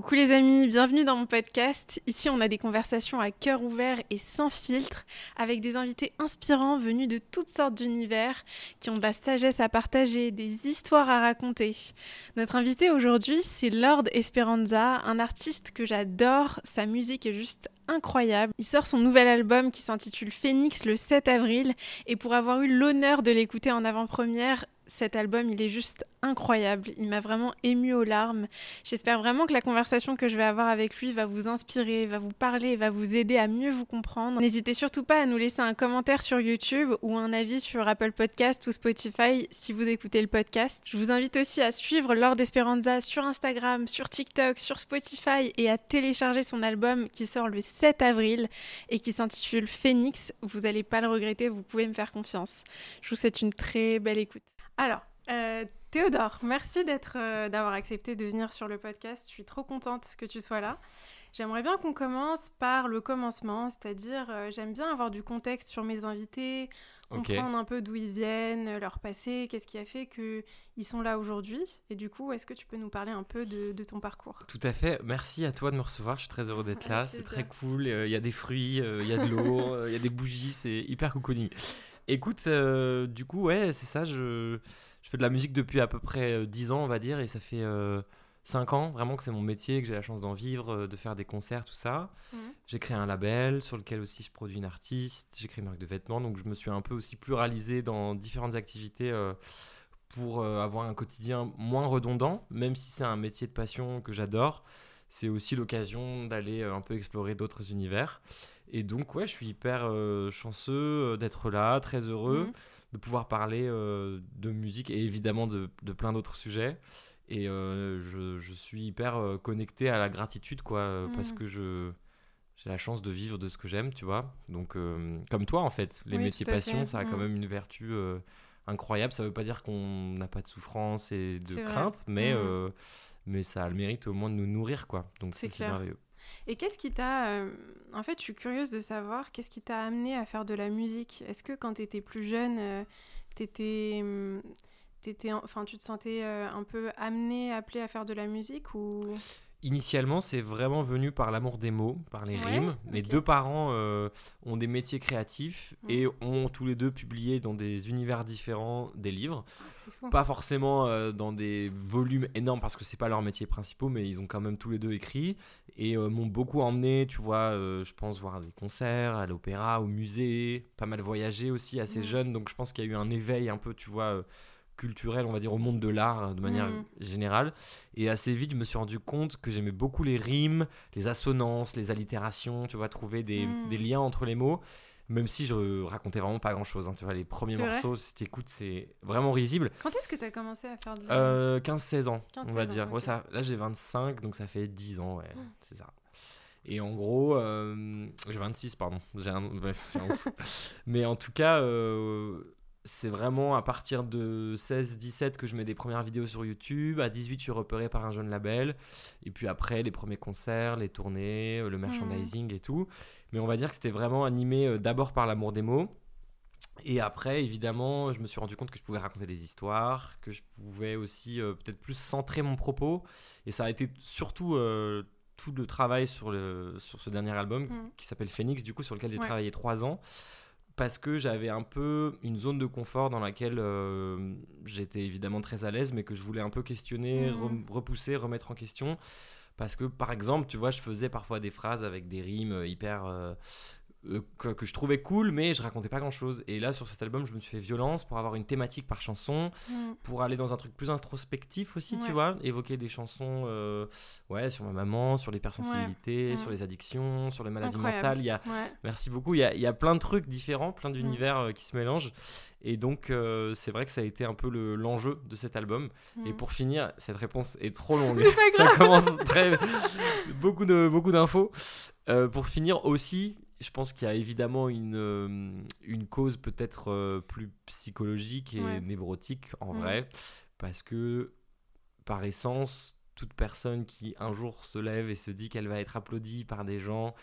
Coucou les amis, bienvenue dans mon podcast. Ici, on a des conversations à cœur ouvert et sans filtre avec des invités inspirants venus de toutes sortes d'univers qui ont de la sagesse à partager, des histoires à raconter. Notre invité aujourd'hui, c'est Lord Esperanza, un artiste que j'adore. Sa musique est juste incroyable. Il sort son nouvel album qui s'intitule Phoenix le 7 avril et pour avoir eu l'honneur de l'écouter en avant-première, cet album, il est juste incroyable. Il m'a vraiment ému aux larmes. J'espère vraiment que la conversation que je vais avoir avec lui va vous inspirer, va vous parler, va vous aider à mieux vous comprendre. N'hésitez surtout pas à nous laisser un commentaire sur YouTube ou un avis sur Apple Podcast ou Spotify si vous écoutez le podcast. Je vous invite aussi à suivre Lord Esperanza sur Instagram, sur TikTok, sur Spotify et à télécharger son album qui sort le 7 avril et qui s'intitule Phoenix. Vous n'allez pas le regretter, vous pouvez me faire confiance. Je vous souhaite une très belle écoute. Alors, euh, Théodore, merci d'être, euh, d'avoir accepté de venir sur le podcast. Je suis trop contente que tu sois là. J'aimerais bien qu'on commence par le commencement, c'est-à-dire euh, j'aime bien avoir du contexte sur mes invités, comprendre un peu d'où ils viennent, leur passé, qu'est-ce qui a fait qu'ils sont là aujourd'hui. Et du coup, est-ce que tu peux nous parler un peu de, ton parcours? Tout à fait. Merci à toi de me recevoir. Je suis très heureux d'être là. C'est très cool. Il y a des fruits, il y a de l'eau, il y a des bougies. C'est hyper cocooning. Écoute, euh, du coup, ouais, c'est ça. Je, je, fais de la musique depuis à peu près 10 euh, ans, on va dire, et ça fait 5 euh, ans vraiment que c'est mon métier, que j'ai la chance d'en vivre, de faire des concerts, tout ça. Mhm. J'ai créé un label sur lequel aussi je produis une artiste, j'ai créé une marque de vêtements, donc je me suis un peu aussi pluralisé dans différentes activités pour avoir un quotidien moins redondant, même si c'est un métier de passion que j'adore. C'est aussi l'occasion d'aller un peu explorer d'autres univers. Et donc, ouais, je suis hyper euh, chanceux euh, d'être là, très heureux mhm. de pouvoir parler euh, de musique et évidemment de, de plein d'autres sujets. Et je, je, suis hyper connecté à la gratitude, quoi, parce mhm. que je j'ai la chance de vivre de ce que j'aime, tu vois. Donc, comme toi, en fait, les métiers passion, ça a quand mhm. même une vertu incroyable. Ça veut pas dire qu'on n'a pas de souffrance et de crainte, mais, mais ça a le mérite au moins de nous nourrir, quoi. Donc, c'est merveilleux. Et qu'est-ce qui t'a... Euh, en fait, je suis curieuse de savoir, qu'est-ce qui t'a amené à faire de la musique? Est-ce que quand tu étais plus jeune, euh, t'étais... Hum, enfin, tu te sentais euh, un peu amené, appelé à faire de la musique ou? Initialement, c'est vraiment venu par l'amour des mots, par les rimes. Mes deux parents euh, ont des métiers créatifs mm. et ont tous les deux publié dans des univers différents des livres. Ah, pas forcément euh, dans des volumes énormes parce que c'est pas leur métier principal, mais ils ont quand même tous les deux écrit et euh, m'ont beaucoup emmené, tu vois, je pense voir des concerts, à l'opéra, au musée, pas mal voyagé aussi assez mm. jeune. Donc je pense qu'il y a eu un éveil un peu, tu vois culturel, on va dire, au monde de l'art euh, de manière mm. générale. Et assez vite, je me suis rendu compte que j'aimais beaucoup les rimes, les assonances, les allitérations, tu vois, trouver des, des liens entre les mots. Même si je racontais vraiment pas grand chose. Hein, tu vois, les premiers morceaux, si tu écoutes, c'est vraiment risible. Quand est-ce que tu as commencé à faire du. Euh, 15-16 ans, on va dire. Ouais, ça, là, j'ai 25, donc ça fait 10 ans, ouais, mm. c'est ça. Et en gros, euh, j'ai 26, pardon. J'ai un... Bref, un Mais en tout cas, euh, c'est vraiment à partir de 16-17 que je mets des premières vidéos sur YouTube. À 18, je suis repéré par un jeune label. Et puis après, les premiers concerts, les tournées, euh, le merchandising et tout. Mais on va dire que c'était vraiment animé euh, d'abord par l'amour des mots. Et après, évidemment, je me suis rendu compte que je pouvais raconter des histoires, que je pouvais aussi euh, peut-être plus centrer mon propos. Et ça a été surtout tout le travail sur, le, sur ce dernier album mm. qui s'appelle Phoenix, du coup, sur lequel j'ai travaillé trois ans parce que j'avais un peu une zone de confort dans laquelle euh, j'étais évidemment très à l'aise, mais que je voulais un peu questionner, mmh. repousser, remettre en question. Parce que, par exemple, tu vois, je faisais parfois des phrases avec des rimes hyper euh, euh, que, je trouvais cool, mais je racontais pas grand chose. Et là, sur cet album, je me suis fait violence pour avoir une thématique par chanson, mm. pour aller dans un truc plus introspectif aussi, tu vois, évoquer des chansons euh, ouais, sur ma maman, sur l'hypersensibilité, mm. sur les addictions, sur les maladies mentales. Il y a, Merci beaucoup. Il y, a, il y a plein de trucs différents, plein d'univers mm. euh, qui se mélangent. Et donc, c'est vrai que ça a été un peu l'enjeu de cet album. Et pour finir, cette réponse est trop longue. ça commence très. beaucoup d'infos. Beaucoup pour finir aussi, je pense qu'il y a évidemment une, euh, une cause peut-être euh, plus psychologique et névrotique en mm. vrai, parce que par essence, toute personne qui un jour se lève et se dit qu'elle va être applaudie par des gens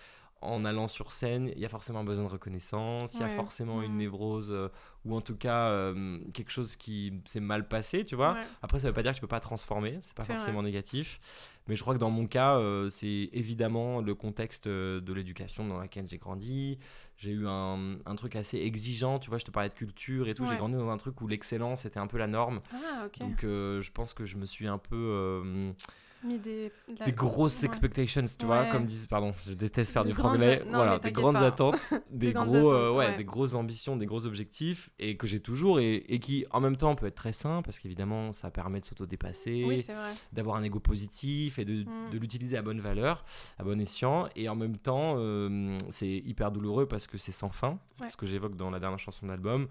en allant sur scène, il y a forcément un besoin de reconnaissance, il y a forcément une névrose euh, ou en tout cas euh, quelque chose qui s'est mal passé, tu vois. Après, ça veut pas dire que tu peux pas transformer, c'est pas forcément négatif. Mais je crois que dans mon cas, euh, c'est évidemment le contexte de l'éducation dans laquelle j'ai grandi. J'ai eu un, un, truc assez exigeant, tu vois. Je te parlais de culture et tout. J'ai grandi dans un truc où l'excellence était un peu la norme. Ah, Donc, je pense que je me suis un peu des, grosses expectations, tu vois, comme disent, pardon, je déteste faire du franglais, voilà, des grandes attentes, des, gros, euh, ouais, des grosses ambitions, des gros objectifs, et que j'ai toujours, et, et, qui en même temps peut être très sain, parce qu'évidemment, ça permet de s'auto-dépasser, d'avoir un ego positif et de, mm. de l'utiliser à bonne valeur, à bon escient, et en même temps, euh, c'est hyper douloureux parce que c'est sans fin, ce que j'évoque dans la dernière chanson de l'album,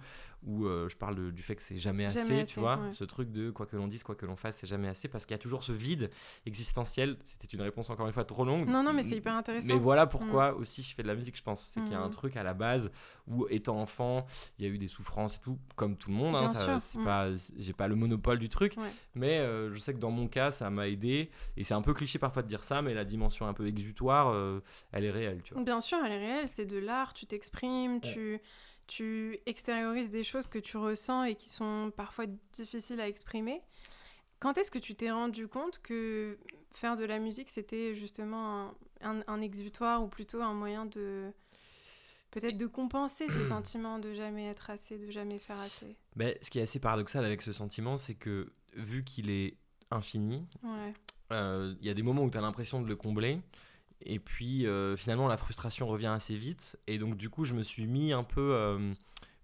où euh, je parle du fait que c'est jamais, assez, tu vois, ce truc de quoi que l'on dise, quoi que l'on fasse, c'est jamais assez, parce qu'il y a toujours ce vide existentiel. C'était une réponse encore une fois trop longue. Non, non, mais c'est hyper intéressant. Mais voilà pourquoi mm. aussi je fais de la musique, je pense. C'est qu'il y a un mm. truc à la base où, étant enfant, il y a eu des souffrances et tout, comme tout le monde. Hein, c'est mm. pas, j'ai pas le monopole du truc, mais euh, je sais que dans mon cas, ça m'a aidé. Et c'est un peu cliché parfois de dire ça, mais la dimension un peu exutoire, euh, elle est réelle, tu vois. Bien sûr, elle est réelle. C'est de l'art, tu t'exprimes, tu tu extériorises des choses que tu ressens et qui sont parfois difficiles à exprimer. Quand est-ce que tu t'es rendu compte que faire de la musique, c'était justement un, exutoire ou plutôt un moyen de peut-être de compenser ce sentiment de jamais être assez, de jamais faire assez? Mais Ce qui est assez paradoxal avec ce sentiment, c'est que vu qu'il est infini, euh, il y a des moments où tu as l'impression de le combler, et puis euh, finalement, la frustration revient assez vite. Et donc, du coup, je me suis mis un peu euh,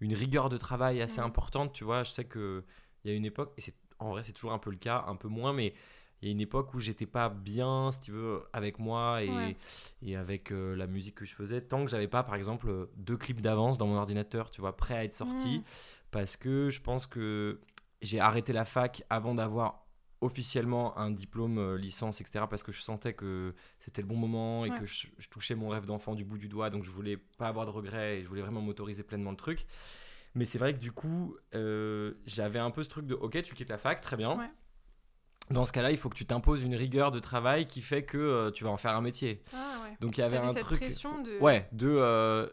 une rigueur de travail assez importante. Tu vois, je sais qu'il y a une époque, et en vrai, c'est toujours un peu le cas, un peu moins, mais il y a une époque où j'étais pas bien, si tu veux, avec moi et, et avec euh, la musique que je faisais, tant que j'avais pas, par exemple, deux clips d'avance dans mon ordinateur, tu vois, prêts à être sortis. Parce que je pense que j'ai arrêté la fac avant d'avoir officiellement un diplôme euh, licence etc parce que je sentais que c'était le bon moment et que je, touchais mon rêve d'enfant du bout du doigt donc je voulais pas avoir de regrets et je voulais vraiment m'autoriser pleinement le truc mais c'est vrai que du coup euh, j'avais un peu ce truc de ok tu quittes la fac très bien Dans ce cas-là, il faut que tu t'imposes une rigueur de travail qui fait que euh, tu vas en faire un métier. Ah, donc il y avait un cette truc. Pression de... Ouais, de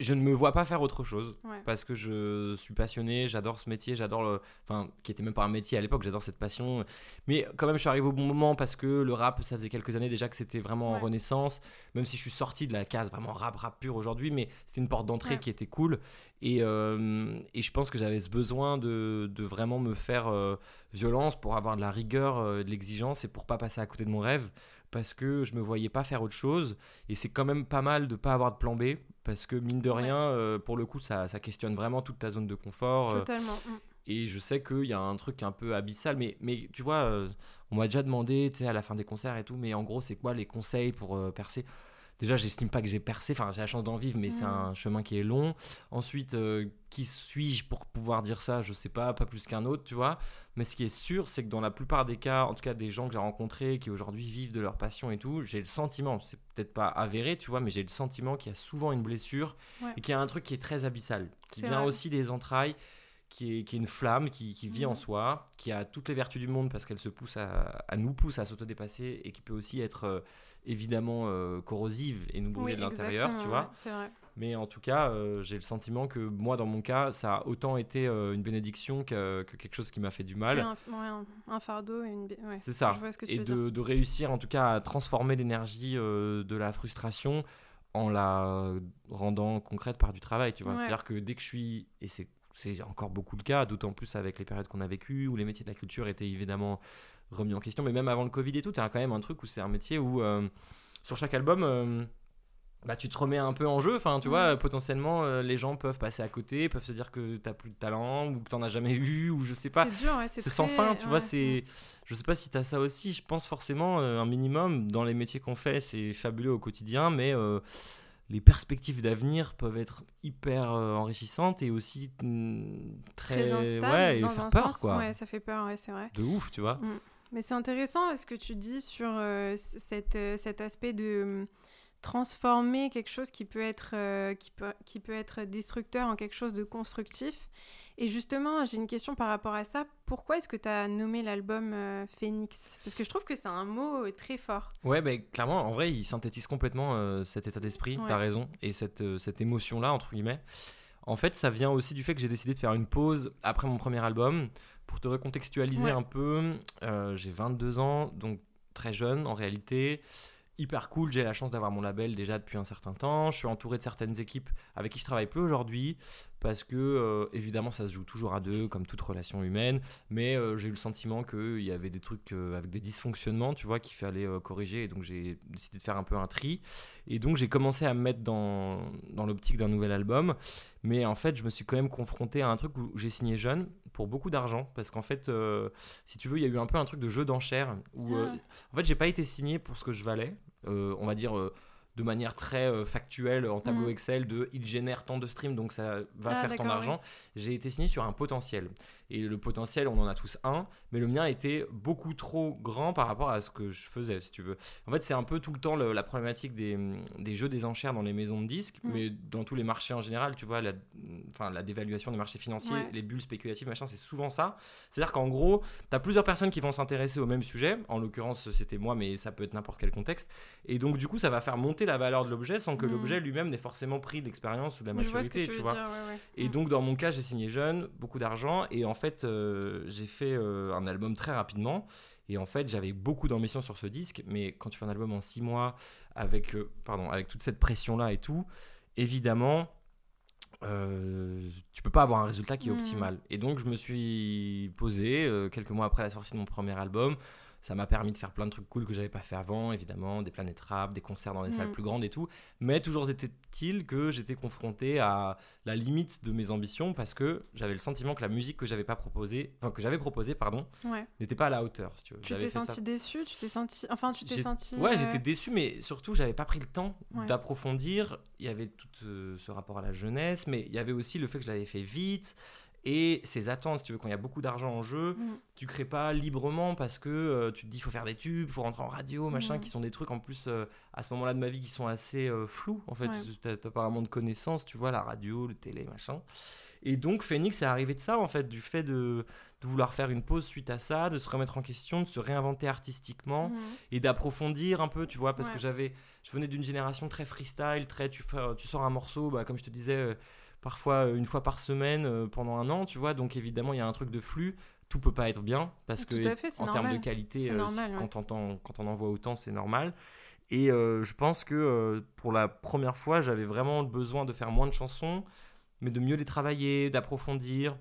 je ne me vois pas faire autre chose parce que je suis passionné, j'adore ce métier, j'adore le. Enfin, qui était même pas un métier à l'époque, j'adore cette passion. Mais quand même, je suis arrivé au bon moment parce que le rap, ça faisait quelques années déjà que c'était vraiment en renaissance, même si je suis sorti de la case vraiment rap, rap pur aujourd'hui, mais c'était une porte d'entrée qui était cool. Et, euh, et, je pense que j'avais ce besoin de, de, vraiment me faire euh, violence pour avoir de la rigueur, euh, de l'exigence et pour pas passer à côté de mon rêve parce que je me voyais pas faire autre chose. Et c'est quand même pas mal de pas avoir de plan B, parce que mine de rien, euh, pour le coup, ça, ça, questionne vraiment toute ta zone de confort. Euh. Totalement. Mm. et je sais qu'il y a un truc un peu abyssal, mais, mais tu vois, euh, on m'a déjà demandé, tu sais, à la fin des concerts et tout, mais en gros, c'est quoi les conseils pour percer? Déjà, j'estime pas que j'ai percé. Enfin, j'ai la chance d'en vivre, mais c'est mm. un chemin qui est long. Ensuite, euh, qui suis-je pour pouvoir dire ça? Je sais pas, pas plus qu'un autre, tu vois. Mais ce qui est sûr, c'est que dans la plupart des cas, en tout cas des gens que j'ai rencontrés qui aujourd'hui vivent de leur passion et tout, j'ai le sentiment, c'est peut-être pas avéré, tu vois, mais j'ai le sentiment qu'il y a souvent une blessure et qu'il y a un truc qui est très abyssal, qui vient aussi des entrailles. Qui est, qui est, une flamme qui, qui vit en mm. soi, qui a toutes les vertus du monde parce qu'elle se pousse à, à nous pousse à s'autodépasser et qui peut aussi être euh, évidemment euh, corrosive et nous brûler de l'intérieur, tu vois. vrai. Mais en tout cas, euh, j'ai le sentiment que moi, dans mon cas, ça a autant été euh, une bénédiction que, quelque chose qui m'a fait du mal. Un, fardeau et une. C'est ça. et de, de, réussir, en tout cas, à transformer l'énergie de la frustration en la rendant concrète par du travail, tu vois. C'est-à-dire que dès que je suis, et c'est c'est encore beaucoup le cas, d'autant plus avec les périodes qu'on a vécues, où les métiers de la culture étaient évidemment remis en question. Mais même avant le Covid et tout, tu as quand même un truc où c'est un métier où euh, sur chaque album, euh, bah, tu te remets un peu en jeu. Enfin, tu vois, potentiellement, euh, les gens peuvent passer à côté, peuvent se dire que tu plus de talent ou que tu as jamais eu ou je sais pas. C'est dur, ouais, c'est sans fin, tu vois. c'est Je sais pas si tu as ça aussi. Je pense forcément un minimum dans les métiers qu'on fait, c'est fabuleux au quotidien, mais les perspectives d'avenir peuvent être hyper enrichissantes et aussi mm, très, très ouais, et faire peur quoi. Ouais, ça fait peur, ouais, c'est vrai. De ouf, tu vois. Mm. Mais c'est intéressant ce que tu dis sur euh, cette, euh, cet aspect de hum, transformer quelque chose qui peut, être, euh, qui, peut, qui peut être destructeur en quelque chose de constructif. Et justement, j'ai une question par rapport à ça. Pourquoi est-ce que tu as nommé l'album euh, Phoenix? Parce que je trouve que c'est un mot euh, très fort. Ouais, bah, clairement, en vrai, il synthétise complètement euh, cet état d'esprit, tu as raison, et cette, cette émotion-là, entre guillemets. En fait, ça vient aussi du fait que j'ai décidé de faire une pause après mon premier album. Pour te recontextualiser un peu, j'ai 22 ans, donc très jeune en réalité. Hyper cool. J'ai la chance d'avoir mon label déjà depuis un certain temps. Je suis entouré de certaines équipes avec qui je travaille plus aujourd'hui parce que euh, évidemment ça se joue toujours à deux comme toute relation humaine. Mais euh, j'ai eu le sentiment qu'il y avait des trucs euh, avec des dysfonctionnements tu vois qu'il fallait corriger. Et donc j'ai décidé de faire un peu un tri. Et donc j'ai commencé à me mettre dans, dans l'optique d'un nouvel album. Mais en fait je me suis quand même confronté à un truc où j'ai signé jeune pour beaucoup d'argent parce qu'en fait si tu veux il y a eu un peu un truc de jeu d'enchères où ah. en fait j'ai pas été signé pour ce que je valais on va dire de manière très euh, factuelle en tableau mm. Excel de il génère tant de streams donc ça va ah, faire tant d'argent. J'ai été signé sur un potentiel. Et le potentiel, on en a tous un, mais le mien était beaucoup trop grand par rapport à ce que je faisais, si tu veux. En fait, c'est un peu tout le temps la problématique des, des, jeux des enchères dans les maisons de disques, mm. mais dans tous les marchés en général, tu vois, la, enfin, la dévaluation des marchés financiers, les bulles spéculatives, machin, c'est souvent ça. C'est-à-dire qu'en gros, tu as plusieurs personnes qui vont s'intéresser au même sujet. En l'occurrence, c'était moi, mais ça peut être n'importe quel contexte. Et donc, du coup, ça va faire monter la valeur de l'objet sans que mm. l'objet lui-même n'ait forcément pris de l'expérience ou de la maturité, tu vois. Et mm. donc, dans mon cas, j'ai signé jeune, beaucoup d'argent, et en fait, euh, j'ai fait euh, un album très rapidement. Et en fait, j'avais beaucoup d'ambition sur ce disque, mais quand tu fais un album en six mois, avec, euh, pardon, avec toute cette pression-là et tout, évidemment, euh, tu peux pas avoir un résultat qui est mm. optimal. Et donc, je me suis posé, quelques mois après la sortie de mon premier album, ça m'a permis de faire plein de trucs cool que j'avais pas fait avant, évidemment, des planètes rap, des concerts dans des salles mm. plus grandes et tout. Mais toujours était-il que j'étais confronté à la limite de mes ambitions parce que j'avais le sentiment que la musique que j'avais pas proposée, enfin que j'avais proposée, pardon, n'était pas à la hauteur. tu t'es senti déçu, tu t'es senti, enfin tu t'es senti. Ouais, euh, j'étais déçu, mais surtout j'avais pas pris le temps d'approfondir. Il y avait tout euh, ce rapport à la jeunesse, mais il y avait aussi le fait que je l'avais fait vite et ces attentes, si tu veux, quand il y a beaucoup d'argent en jeu, tu mm. tu crées pas librement parce que euh, tu te dis il faut faire des tubes, il faut rentrer en radio, machin, qui sont des trucs en plus euh, à ce moment-là de ma vie qui sont assez euh, flous. En fait, tu n'as pas vraiment de connaissances, tu vois, la radio, le télé, machin. Et donc Phoenix est arrivé de ça, en fait, du fait de, vouloir faire une pause suite à ça, de se remettre en question, de se réinventer artistiquement mm. et d'approfondir un peu, tu vois, parce que j'avais, je venais d'une génération très freestyle, très tu, tu sors un morceau, bah, comme je te disais parfois euh, une fois par semaine euh, pendant un an, tu vois. Donc évidemment, il y a un truc de flux. Tout peut pas être bien parce que en termes de qualité, euh, quand, on quand on en voit autant, c'est normal. Et je pense que pour la première fois, j'avais vraiment besoin de faire moins de chansons, mais de mieux les travailler, d'approfondir,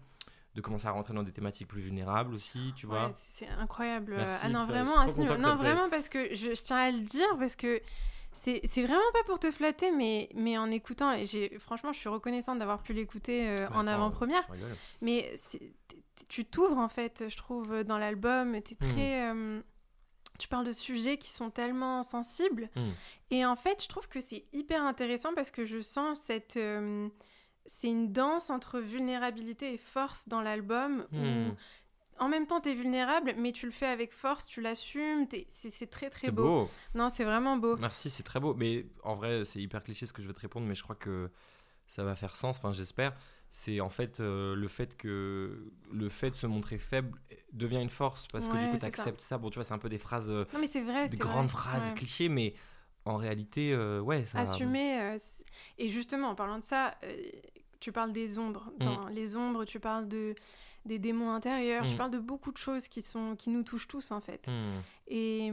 de commencer à rentrer dans des thématiques plus vulnérables aussi, tu vois. c'est incroyable. ah non, vraiment, non, vraiment, parce que je, je, tiens à le dire, parce que c'est vraiment pas pour te flatter, mais, mais en écoutant, et franchement, je suis reconnaissante d'avoir pu l'écouter euh, en avant-première. Mais tu t'ouvres en fait, je trouve, dans l'album. Tu hmm. très. Euh, tu parles de sujets qui sont tellement sensibles. Hmm. Et en fait, je trouve que c'est hyper intéressant parce que je sens cette. Euh, c'est une danse entre vulnérabilité et force dans l'album où hmm en même temps, tu es vulnérable, mais tu le fais avec force, tu l'assumes, c'est très très beau. Non, c'est vraiment beau. Merci, c'est très beau. Mais en vrai, c'est hyper cliché ce que je vais te répondre, mais je crois que ça va faire sens, enfin j'espère. C'est en fait euh, le fait que le fait de se montrer faible devient une force parce que du coup tu acceptes ça. Bon, tu vois, c'est un peu des phrases, non, mais c'est vrai, des grandes phrases clichés, mais en réalité, euh, ouais, ça. Assumer. Euh, et justement, en parlant de ça, tu parles des ombres. Mm. Dans les ombres, tu parles de des démons intérieurs. Je mm. parle de beaucoup de choses qui, sont, qui nous touchent tous, en fait. Mm. Et,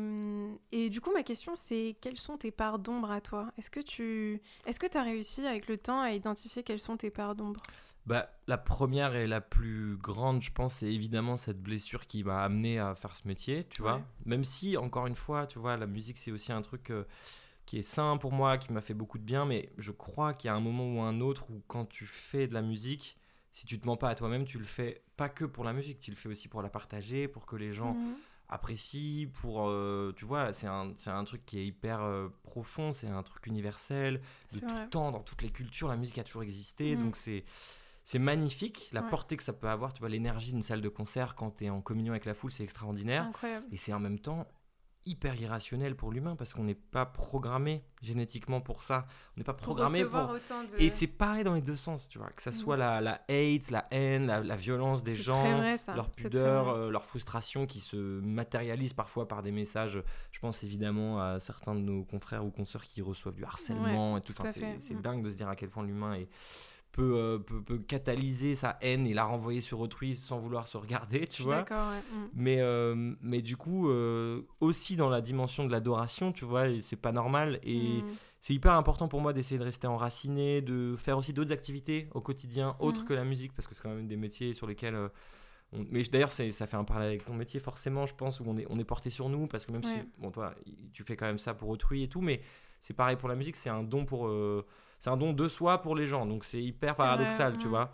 et, du coup, ma question, c'est quelles sont tes parts d'ombre à toi? Est-ce que tu est-ce que as réussi avec le temps à identifier quelles sont tes parts d'ombre? Bah, la première et la plus grande, je pense, c'est évidemment cette blessure qui m'a amené à faire ce métier, tu vois. Même si, encore une fois, tu vois, la musique, c'est aussi un truc euh, qui est sain pour moi, qui m'a fait beaucoup de bien, mais je crois qu'il y a un moment ou un autre où quand tu fais de la musique, si tu te mens pas à toi-même, tu le fais pas que pour la musique, tu le fais aussi pour la partager, pour que les gens mhm. apprécient, pour, euh, tu vois, c'est un, un, truc qui est hyper euh, profond, c'est un truc universel, de tout temps, dans toutes les cultures, la musique a toujours existé, mhm. donc c'est... C'est magnifique, la portée que ça peut avoir, tu vois, l'énergie d'une salle de concert quand tu es en communion avec la foule, c'est extraordinaire. Et c'est en même temps hyper irrationnel pour l'humain parce qu'on n'est pas programmé génétiquement pour ça. On n'est pas programmé pour. Et c'est pareil dans les deux sens, tu vois. Que ça mm. soit la, la hate, la haine, la, violence des gens, leur pudeur, euh, leur frustration qui se matérialise parfois par des messages. Je pense évidemment à certains de nos confrères ou consoeurs qui reçoivent du harcèlement et tout. c'est mm. dingue de se dire à quel point l'humain est euh, peut, peut, catalyser sa haine et la renvoyer sur autrui sans vouloir se regarder, tu vois. Mm. Mais, euh, mais du coup, euh, aussi dans la dimension de l'adoration, tu vois, c'est pas normal. Et mm. c'est hyper important pour moi d'essayer de rester enraciné, de faire aussi d'autres activités au quotidien, autres mm. que la musique, parce que c'est quand même des métiers sur lesquels. Mais d'ailleurs, ça fait un parallèle avec ton métier, forcément, je pense, où on est, on est porté sur nous, parce que même si, bon, toi, tu fais quand même ça pour autrui et tout, mais c'est pareil pour la musique, c'est un don pour c'est un don de soi pour les gens. Donc c'est hyper paradoxal, tu vois.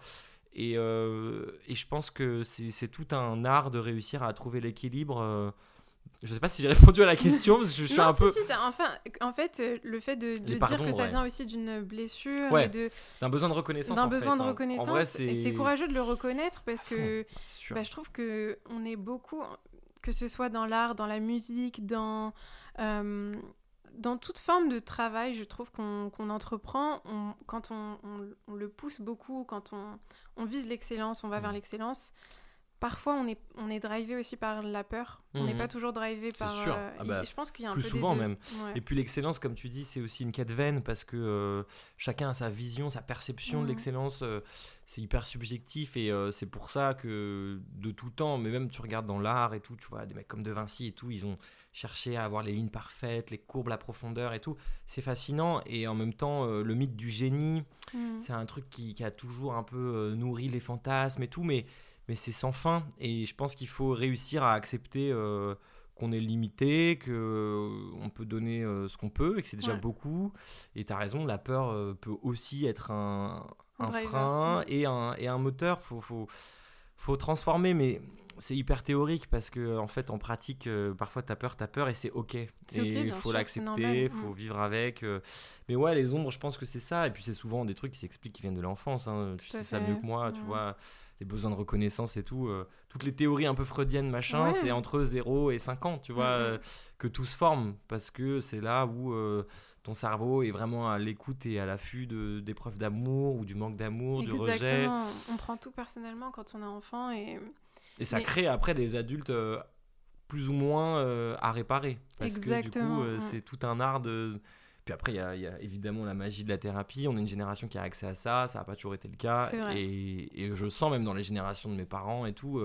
Et, euh, et, je pense que c'est tout un art de réussir à trouver l'équilibre. Euh. Je sais pas si j'ai répondu à la question parce que je suis un peu. enfin, en fait, euh, le fait de, dire que ça vient aussi d'une blessure, d'un besoin de reconnaissance. D'un besoin de hein. reconnaissance. c'est courageux de le reconnaître parce que bah, je trouve que on est beaucoup, que ce soit dans l'art, dans la musique, dans dans toute forme de travail, je trouve qu'on entreprend, quand on, le pousse beaucoup, quand on, vise l'excellence, on va vers mmh. l'excellence, parfois on est, on est drivé aussi par la peur. On n'est mmh. pas toujours drivé par. Sûr. Euh, ah bah, je pense qu'il y a un peu souvent même. Et puis l'excellence, comme tu dis, c'est aussi une quête vaine parce que euh, chacun a sa vision, sa perception de mmh. l'excellence. Euh, c'est hyper subjectif et c'est pour ça que de tout temps, mais même tu regardes dans l'art et tout, tu vois, des mecs comme De Vinci et tout, ils ont chercher à avoir les lignes parfaites, les courbes, la profondeur et tout. C'est fascinant. Et en même temps, euh, le mythe du génie, mm. c'est un truc qui, a toujours un peu euh, nourri les fantasmes et tout, mais, mais c'est sans fin. Et je pense qu'il faut réussir à accepter euh, qu'on est limité, qu'on peut donner ce qu'on peut et que c'est déjà beaucoup. Et tu as raison, la peur peut aussi être un, frein mm. et, un, et un moteur. Faut, faut, faut transformer, mais c'est hyper théorique parce que en fait en pratique euh, parfois t'as peur t'as peur et c'est ok il faut l'accepter il faut mm. vivre avec euh. mais ouais les ombres je pense que c'est ça et puis c'est souvent des trucs qui s'expliquent qui viennent de l'enfance hein. tu sais ça mieux que moi tu vois les besoins de reconnaissance et tout euh. toutes les théories un peu freudiennes machin c'est entre 0 et 5 ans tu vois mm, mm. que tout se forme parce que c'est là où ton cerveau est vraiment à l'écoute et à l'affût d'épreuves d'amour ou du manque d'amour, du rejet. On prend tout personnellement quand on est enfant et et ça crée après des adultes euh, plus ou moins euh, à réparer. Parce que du coup, euh, c'est tout un art de. Puis après, il y, a évidemment la magie de la thérapie. On est une génération qui a accès à ça. Ça n'a pas toujours été le cas. Et, et, je sens même dans les générations de mes parents et tout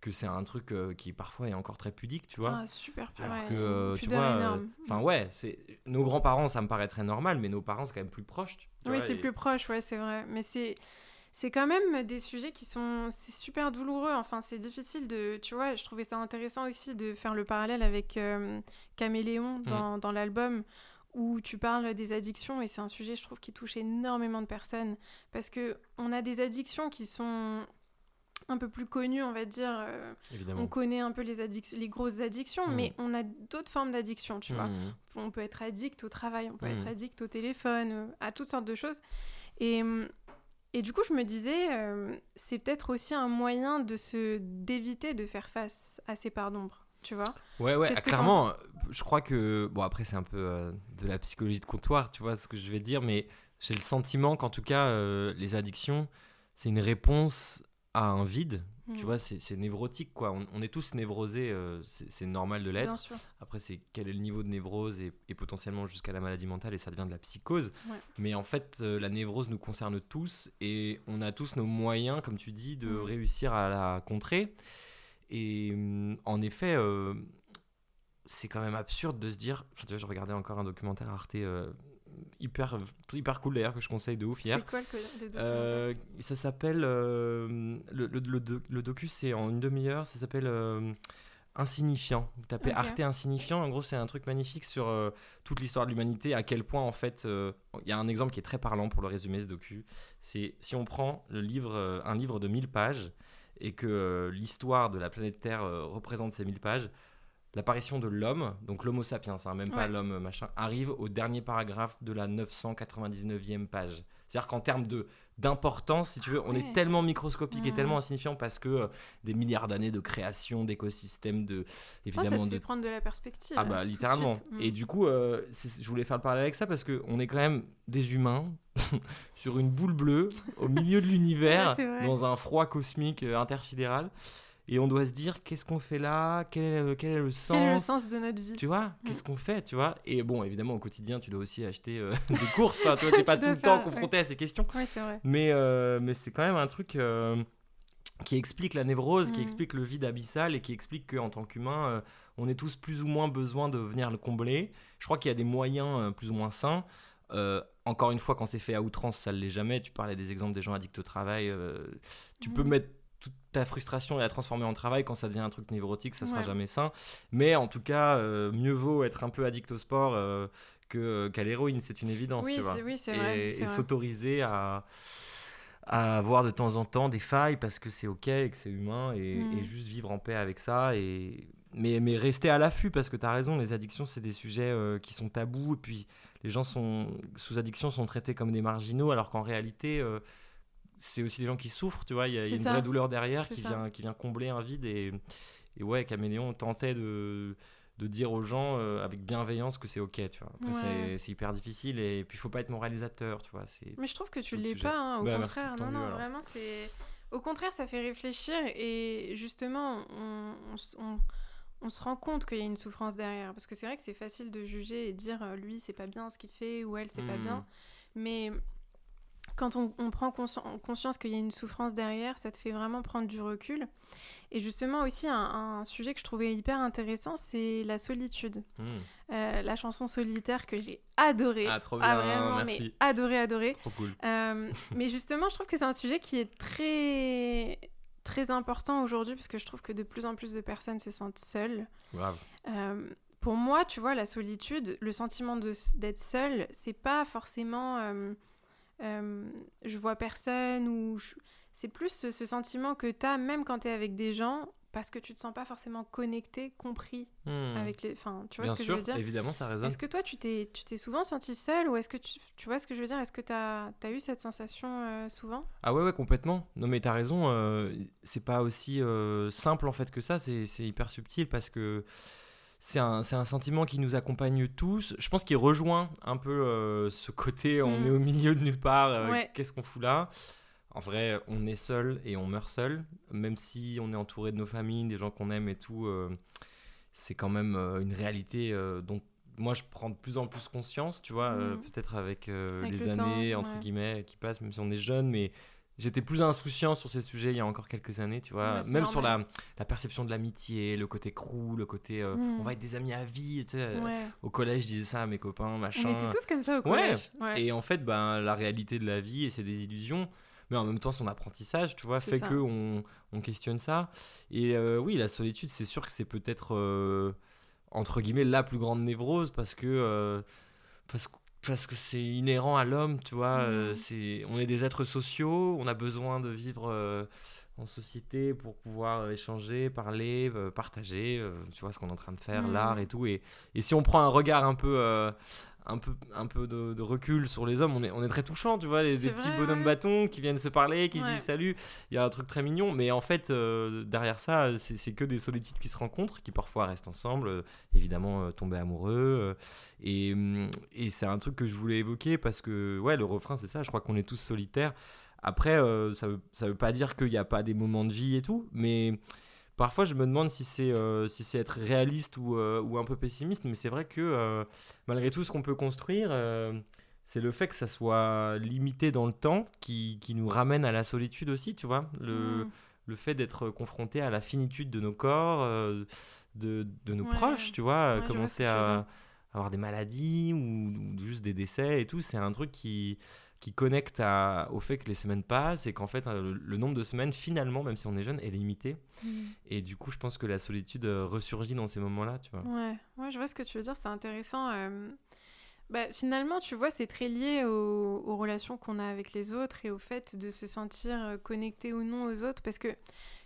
que c'est un truc qui parfois est encore très pudique, tu vois. Ah, super. Alors que, tu vois, enfin ouais, c'est nos grands-parents, ça me paraît très normal, mais nos parents, c'est quand même plus proche. oui, c'est plus proche, ouais, c'est vrai. Mais c'est c'est quand même des sujets qui sont c'est super douloureux enfin c'est difficile de tu vois je trouvais ça intéressant aussi de faire le parallèle avec euh, Caméléon dans, mm. dans l'album où tu parles des addictions et c'est un sujet je trouve qui touche énormément de personnes parce que on a des addictions qui sont un peu plus connues on va dire euh, on connaît un peu les les grosses addictions mm. mais on a d'autres formes d'addiction tu vois mm. on peut être addict au travail on peut être addict au téléphone euh, à toutes sortes de choses et et du coup, je me disais, euh, c'est peut-être aussi un moyen de se d'éviter de faire face à ces parts d'ombre, tu vois? Ouais, ouais, clairement. Je crois que bon, après c'est un peu euh, de la psychologie de comptoir, tu vois ce que je vais dire, mais j'ai le sentiment qu'en tout cas, euh, les addictions, c'est une réponse à un vide tu mm. vois, c'est névrotique, quoi. On, est tous névrosés, euh, c'est normal de l'être. Après, c'est quel est le niveau de névrose et, potentiellement jusqu'à la maladie mentale et ça devient de la psychose. Mais en fait, euh, la névrose nous concerne tous et on a tous nos moyens, comme tu dis, de mm. réussir à la contrer. Et mm, en effet, euh, c'est quand même absurde de se dire. Je, je regardais encore un documentaire Arte hyper, hyper cool d'ailleurs que je conseille de ouf hier. C'est quoi le, le euh, Ça s'appelle. Euh, le, le, docu, c'est en une demi-heure. Ça s'appelle euh, Insignifiant. Vous tapez Arte Insignifiant. En gros, c'est un truc magnifique sur toute l'histoire de l'humanité. À quel point, en fait. Il y a un exemple qui est très parlant pour le résumer ce docu. C'est si on prend le livre, un livre de 1000 pages et que l'histoire de la planète Terre représente ces 1000 pages l'apparition de l'homme, donc l'homo sapiens, hein, même pas l'homme machin, arrive au dernier paragraphe de la 999e page. C'est-à-dire qu'en termes de d'importance, si tu veux, on est tellement microscopique et tellement insignifiant parce que euh, des milliards d'années de création, d'écosystèmes, de évidemment oh, ça te de fait prendre de la perspective. Ah bah littéralement. Mm. Et du coup, euh, je voulais faire le parallèle avec ça parce que on est quand même des humains sur une boule bleue au milieu de l'univers dans un froid cosmique euh, intersidéral et on doit se dire qu'est-ce qu'on fait là? Quel est, le, quel est, le sens quel est le sens de notre vie? Tu vois? Mm. qu'est-ce qu'on fait tu vois? Et bon évidemment au quotidien tu dois aussi acheter euh, des courses enfin, tu n'es pas tout le temps confronté à ces questions ouais, c'est vrai. mais euh, mais c'est quand même un truc euh, qui explique la névrose qui mm. explique le vide abyssal et qui explique qu'en tant qu'humain on est tous plus ou moins besoin de venir le combler je crois qu'il y a des moyens plus ou moins sains encore une fois, quand c'est fait à outrance, ça ne l'est jamais. Tu parlais des exemples des gens addicts au travail. tu peux mm. mettre ta frustration et la transformer en travail quand ça devient un truc névrotique ça sera jamais sain. Mais en tout cas euh, mieux vaut être un peu addict au sport euh, que qu'à l'héroïne c'est une évidence oui, tu vois. oui, vrai, et, s'autoriser à à avoir de temps en temps des failles parce que c'est ok et que c'est humain et, mm. juste vivre en paix avec ça et mais, mais rester à l'affût parce que tu as raison les addictions c'est des sujets euh, qui sont tabous et puis les gens sont sous addiction sont traités comme des marginaux alors qu'en réalité c'est aussi des gens qui souffrent, tu vois. Il y a, une vraie douleur derrière qui vient, qui vient combler un vide. Et, et ouais, Caméléon tentait de, de dire aux gens euh, avec bienveillance que c'est ok, tu vois. Après, c'est hyper difficile et puis il faut pas être moralisateur, tu vois. Mais je trouve que tu l'es pas, hein, au bah, contraire. non, non, vraiment, c'est. Au contraire, ça fait réfléchir et justement, on, on, on, se rend compte qu'il y a une souffrance derrière. Parce que c'est vrai que c'est facile de juger et dire euh, lui, c'est pas bien ce qu'il fait ou elle, c'est pas hmm. bien. Mais quand on, prend conscience qu'il y a une souffrance derrière, ça te fait vraiment prendre du recul. Et justement aussi un, sujet que je trouvais hyper intéressant, c'est la solitude. Hmm. Euh, la chanson solitaire que j'ai adorée. Ah, trop ah, bien, vraiment, merci. Mais adorée, adorée. Trop cool. Euh, mais justement, je trouve que c'est un sujet qui est très très important aujourd'hui parce que je trouve que de plus en plus de personnes se sentent seules. Grave. Euh, pour moi, tu vois, la solitude, le sentiment d'être seul, c'est pas forcément euh, je vois personne ou c'est plus ce, sentiment que tu as même quand tu es avec des gens parce que tu te sens pas forcément connecté, compris hmm. avec les enfin tu vois ce que je veux dire? évidemment ça résonne. Est-ce que toi tu t'es tu t'es souvent senti seul ou est-ce que tu, tu vois ce que je veux dire? Est-ce que tu as, as, eu cette sensation euh, souvent? Ah ouais ouais complètement. Non mais tu as raison, euh, c'est pas aussi simple en fait que ça, c'est hyper subtil parce que c'est un, un, sentiment qui nous accompagne tous. Je pense qu'il rejoint un peu euh, ce côté on mm. est au milieu de nulle part, euh, qu'est-ce qu'on fout là? En vrai, on est seul et on meurt seul, même si on est entouré de nos familles, des gens qu'on aime et tout. Euh, c'est quand même une réalité dont moi je prends de plus en plus conscience, tu vois, mm. peut-être avec, les années, entre guillemets, qui passent, même si on est jeune, mais J'étais plus insouciant sur ces sujets il y a encore quelques années, tu vois. Même sur la, la, perception de l'amitié, le côté crew, le côté euh, hmm. on va être des amis à vie. Tu sais, euh, Au collège, je disais ça à mes copains, machin. On était tous comme ça au collège. Et en fait, ben, la réalité de la vie, et c'est des illusions. Mais en même temps, son apprentissage, tu vois, fait qu'on on questionne ça. Et euh, oui, la solitude, c'est sûr que c'est peut-être, entre guillemets, la plus grande névrose parce que. parce que parce que c'est inhérent à l'homme, tu vois. Euh, mmh. c'est, on est des êtres sociaux, on a besoin de vivre euh, en société pour pouvoir euh, échanger, parler, partager, tu vois, ce qu'on est en train de faire, mmh. l'art et tout. Et, et, si on prend un regard un peu un peu, un peu de, recul sur les hommes, on est, on est très touchant, tu vois, les, des petits bonhommes bâtons qui viennent se parler, qui disent salut, il y a un truc très mignon, mais en fait, euh, derrière ça, c'est que des solitudes qui se rencontrent, qui parfois restent ensemble, euh, évidemment euh, tomber amoureux, et, et c'est un truc que je voulais évoquer parce que, ouais, le refrain, c'est ça, je crois qu'on est tous solitaires. Après, ça veut, ça veut pas dire qu'il n'y a pas des moments de vie et tout, mais Parfois, je me demande si c'est euh, si c'est être réaliste ou, euh, ou, un peu pessimiste, mais c'est vrai que euh, malgré tout ce qu'on peut construire, c'est le fait que ça soit limité dans le temps qui, qui, nous ramène à la solitude aussi, tu vois. Le, mmh. le fait d'être confronté à la finitude de nos corps, de, de, nos proches, tu vois, commencer à avoir des maladies ou, juste des décès et tout, c'est un truc qui qui connecte à, au fait que les semaines passent et qu'en fait euh, le, nombre de semaines finalement même si on est jeune est limité. Mm. et du coup je pense que la solitude euh, ressurgit dans ces moments là tu vois. Ouais, ouais je vois ce que tu veux dire c'est intéressant euh, bah, finalement tu vois c'est très lié aux, aux relations qu'on a avec les autres et au fait de se sentir connecté ou non aux autres parce que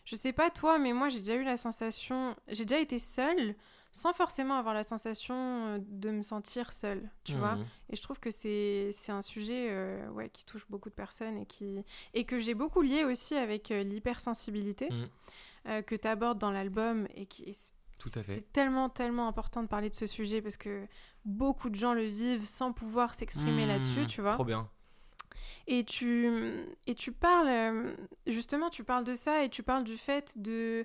je sais pas toi mais moi j'ai déjà eu la sensation j'ai déjà été seule sans forcément avoir la sensation euh, de me sentir seule, tu vois. Mmh. Et je trouve que c'est un sujet euh, ouais, qui touche beaucoup de personnes et, qui, et que j'ai beaucoup lié aussi avec euh, l'hypersensibilité mmh. que tu abordes dans l'album et qui est tout à fait. C'est tellement, tellement important de parler de ce sujet parce que beaucoup de gens le vivent sans pouvoir s'exprimer mmh. là-dessus, tu vois. Trop bien. Et tu, et tu parles, justement, tu parles de ça et tu parles du fait de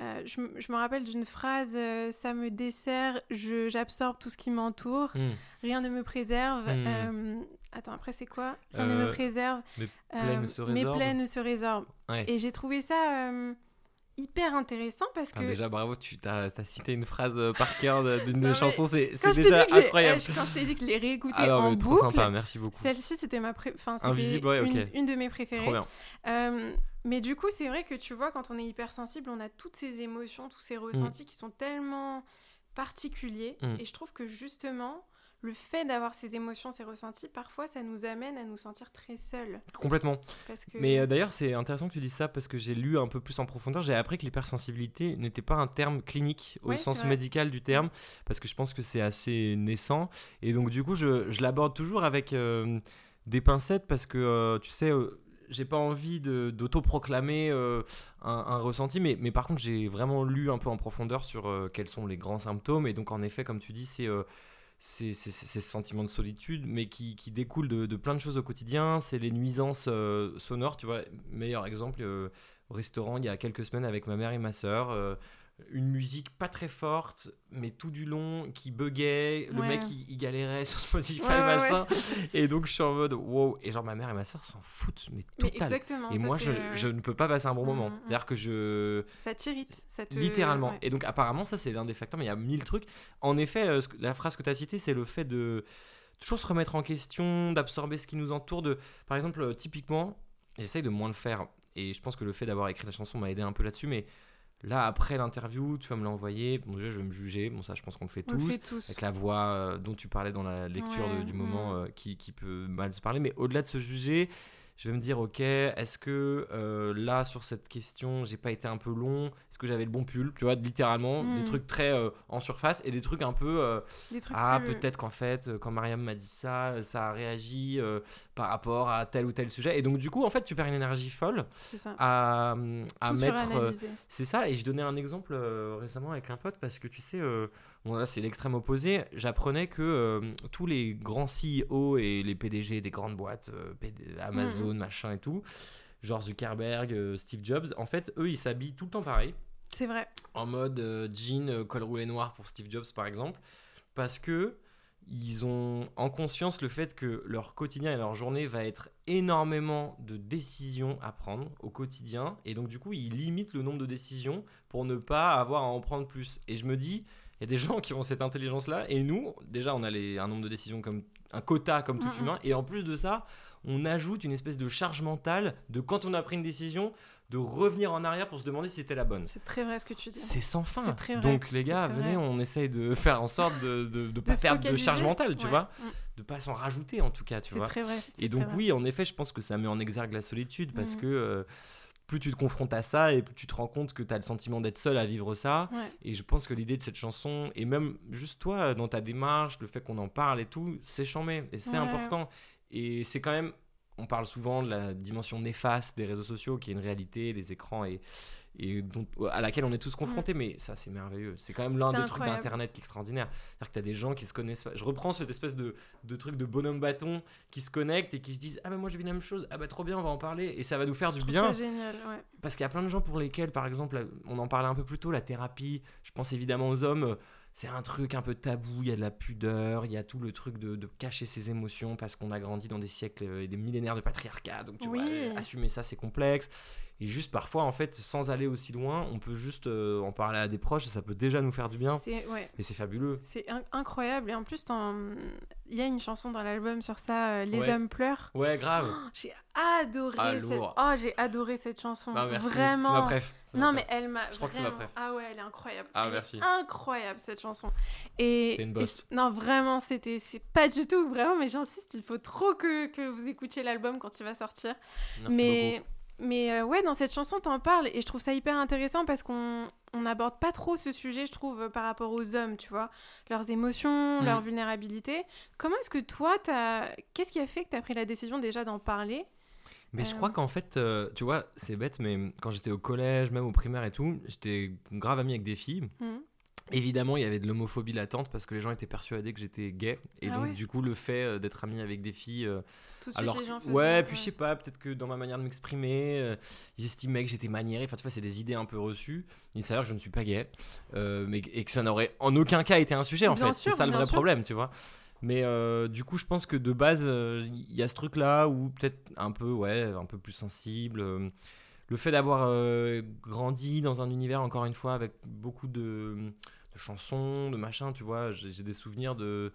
euh, je, je, me rappelle d'une phrase euh, ça me dessert, j'absorbe tout ce qui m'entoure, hmm. rien ne me préserve. Hmm. Euh, attends, après, c'est quoi? Rien ne me préserve. Mes plaies ne se résorbent. Mes plaies ne se résorbent. Et j'ai trouvé ça hyper intéressant parce que. déjà, bravo, tu as, as, cité une phrase par cœur d'une chanson, c'est déjà incroyable. quand je t'ai dit que je l'ai réécouté ah en sympa, merci beaucoup. Celle-ci, c'était ma pré... enfin, Invisible, ouais, une, une, de mes préférées. Trop bien. Mais du coup, c'est vrai que tu vois, quand on est hypersensible, on a toutes ces émotions, tous ces ressentis mm. qui sont tellement particuliers. Mm. Et je trouve que justement, le fait d'avoir ces émotions, ces ressentis, parfois, ça nous amène à nous sentir très seuls. Complètement. Mais euh, d'ailleurs, c'est intéressant que tu dises ça parce que j'ai lu un peu plus en profondeur. J'ai appris que l'hypersensibilité n'était pas un terme clinique au sens médical du terme, parce que je pense que c'est assez naissant. Et donc, du coup, je, je l'aborde toujours avec euh, des pincettes parce que, euh, tu sais j'ai pas envie d'autoproclamer euh, un, ressenti, mais, mais par contre, j'ai vraiment lu un peu en profondeur sur euh, quels sont les grands symptômes. Et donc, en effet, comme tu dis, c'est euh, ces, sentiments de solitude, mais qui, qui découlent de, de, plein de choses au quotidien. C'est les nuisances sonores, tu vois. Meilleur exemple, au restaurant, il y a quelques semaines avec ma mère et ma soeur une musique pas très forte, mais tout du long qui buguait. Le mec, il, galérait sur Spotify, machin. Et donc, je suis en mode wow. Et genre, ma mère et ma soeur s'en foutent, mais total. et moi, je, je, ne peux pas passer un bon mm, moment. Mm, mm. C'est-à-dire que je. Ça t'irrite. Ça te... Littéralement. Et donc, apparemment, ça, c'est l'un des facteurs, mais il y a mille trucs. En effet, euh, la phrase que tu as citée, c'est le fait de toujours se remettre en question, d'absorber ce qui nous entoure. De... Par exemple, euh, typiquement, j'essaye de moins le faire. Et je pense que le fait d'avoir écrit la chanson m'a aidé un peu là-dessus, mais Là, après l'interview, tu vas me l'envoyer. Bon, déjà, je vais me juger. Bon, ça, je pense qu'on le fait, tous, Avec la voix euh, dont tu parlais dans la lecture du moment euh, qui, qui, peut mal se parler. Mais au-delà de se juger, je vais me dire, ok, est-ce que euh, là, sur cette question, j'ai pas été un peu long? Est-ce que j'avais le bon pull? Tu vois, littéralement, des hmm. trucs très euh, en surface et des trucs un peu. Euh, ah, peut-être qu'en fait, quand Mariam m'a dit ça, ça a réagi par rapport à tel ou tel sujet. Et donc, du coup, en fait, tu perds une énergie folle à, à mettre. c'est ça. Et je donnais un exemple récemment avec un pote parce que tu sais bon là c'est l'extrême opposé, j'apprenais que euh, tous les grands CEO et les PDG des grandes boîtes, euh, Amazon, mhm. machin et tout, genre Zuckerberg, euh, Steve Jobs, en fait eux ils s'habillent tout le temps pareil. C'est vrai. En mode jean, col roulé noir pour Steve Jobs par exemple, parce que ils ont en conscience le fait que leur quotidien et leur journée va être énormément de décisions à prendre au quotidien et donc du coup ils limitent le nombre de décisions pour ne pas avoir à en prendre plus. Et je me dis, il y a des gens qui ont cette intelligence-là, et nous, déjà, on a les, un nombre de décisions comme un quota comme tout humain, et en plus de ça, on ajoute une espèce de charge mentale de quand on a pris une décision, de revenir en arrière pour se demander si c'était la bonne. C'est très vrai ce que tu dis. C'est sans fin. Donc les gars, venez, on essaye de faire en sorte de ne de, pas perdre de charge mentale, tu vois, mm. de pas s'en rajouter en tout cas, tu vois. C'est très vrai. Et donc oui, en effet, je pense que ça met en exergue la solitude parce mm. que euh, plus tu te confrontes à ça et plus tu te rends compte que tu as le sentiment d'être seul à vivre ça. Et je pense que l'idée de cette chanson, et même juste toi, dans ta démarche, le fait qu'on en parle et tout, c'est chambé et c'est important. Et c'est quand même, on parle souvent de la dimension néfaste des réseaux sociaux, qui est une réalité, des écrans et, et dont, à laquelle on est tous confrontés. Mais ça, c'est merveilleux. C'est quand même l'un des trucs d'Internet qui est extraordinaire. C'est-à-dire que tu as des gens qui se connaissent pas. Je reprends cette espèce de, de truc de bonhomme bâton qui se connectent et qui se disent Ah, ben moi, je vis la même chose. Ah, bah, trop bien, on va en parler. Et ça va nous faire du bien. C'est génial, ouais. Parce qu'il y a plein de gens pour lesquels, par exemple, on en parlait un peu plus tôt, la thérapie. Je pense évidemment aux hommes c'est un truc un peu tabou, il y a de la pudeur, il y a tout le truc de, cacher ses émotions parce qu'on a grandi dans des siècles et des millénaires de patriarcat, donc tu vois, assumer ça c'est complexe. Et juste parfois, en fait, sans aller aussi loin, on peut juste euh, en parler à des proches et ça peut déjà nous faire du bien. Ouais. Et c'est fabuleux. C'est incroyable. Et en plus, il y a une chanson dans l'album sur ça, euh, Les hommes pleurent. Ouais, grave. j'ai adoré, ah, cette... oh, j'ai adoré cette chanson. Ah, Vraiment. C'est ma préf. Non, mais elle m'a. Je crois que c'est ma préf. Ah ouais, elle est incroyable. Ah, merci. incroyable cette chanson. Et. une boss. Non, vraiment, c'était. C'est pas du tout, vraiment, mais j'insiste, il faut trop que, que vous écoutiez l'album quand il va sortir. Merci mais. Mais ouais, dans cette chanson, t'en parles et je trouve ça hyper intéressant parce qu'on on n'aborde pas trop ce sujet, je trouve, par rapport aux hommes, tu vois, leurs émotions, leur mm. vulnérabilité. Comment est-ce que toi, qu'est-ce qui a fait que tu as pris la décision déjà d'en parler? Mais je crois euh. qu'en fait, euh, tu vois, c'est bête, mais quand j'étais au collège, même au primaire et tout, j'étais grave ami avec des filles. Mm. Évidemment, il y avait de l'homophobie latente parce que les gens étaient persuadés que j'étais gay. Et ah donc, du coup, le fait euh, d'être ami avec des filles. Euh, Tout de alors, les gens faisaient, ouais, puis je sais pas, peut-être que dans ma manière de m'exprimer, euh, ils estimaient que j'étais maniéré. Enfin, tu vois, c'est des idées un peu reçues. Il s'avère que je ne suis pas gay. mais, et que ça n'aurait en aucun cas été un sujet, en fait. C'est ça le vrai problème, tu vois. Mais du coup, je pense que de base, il y a ce truc-là où peut-être un peu, ouais, un peu plus sensible le fait d'avoir grandi dans un univers, encore une fois, avec beaucoup de, chansons, de machin, tu vois. J'ai des souvenirs de.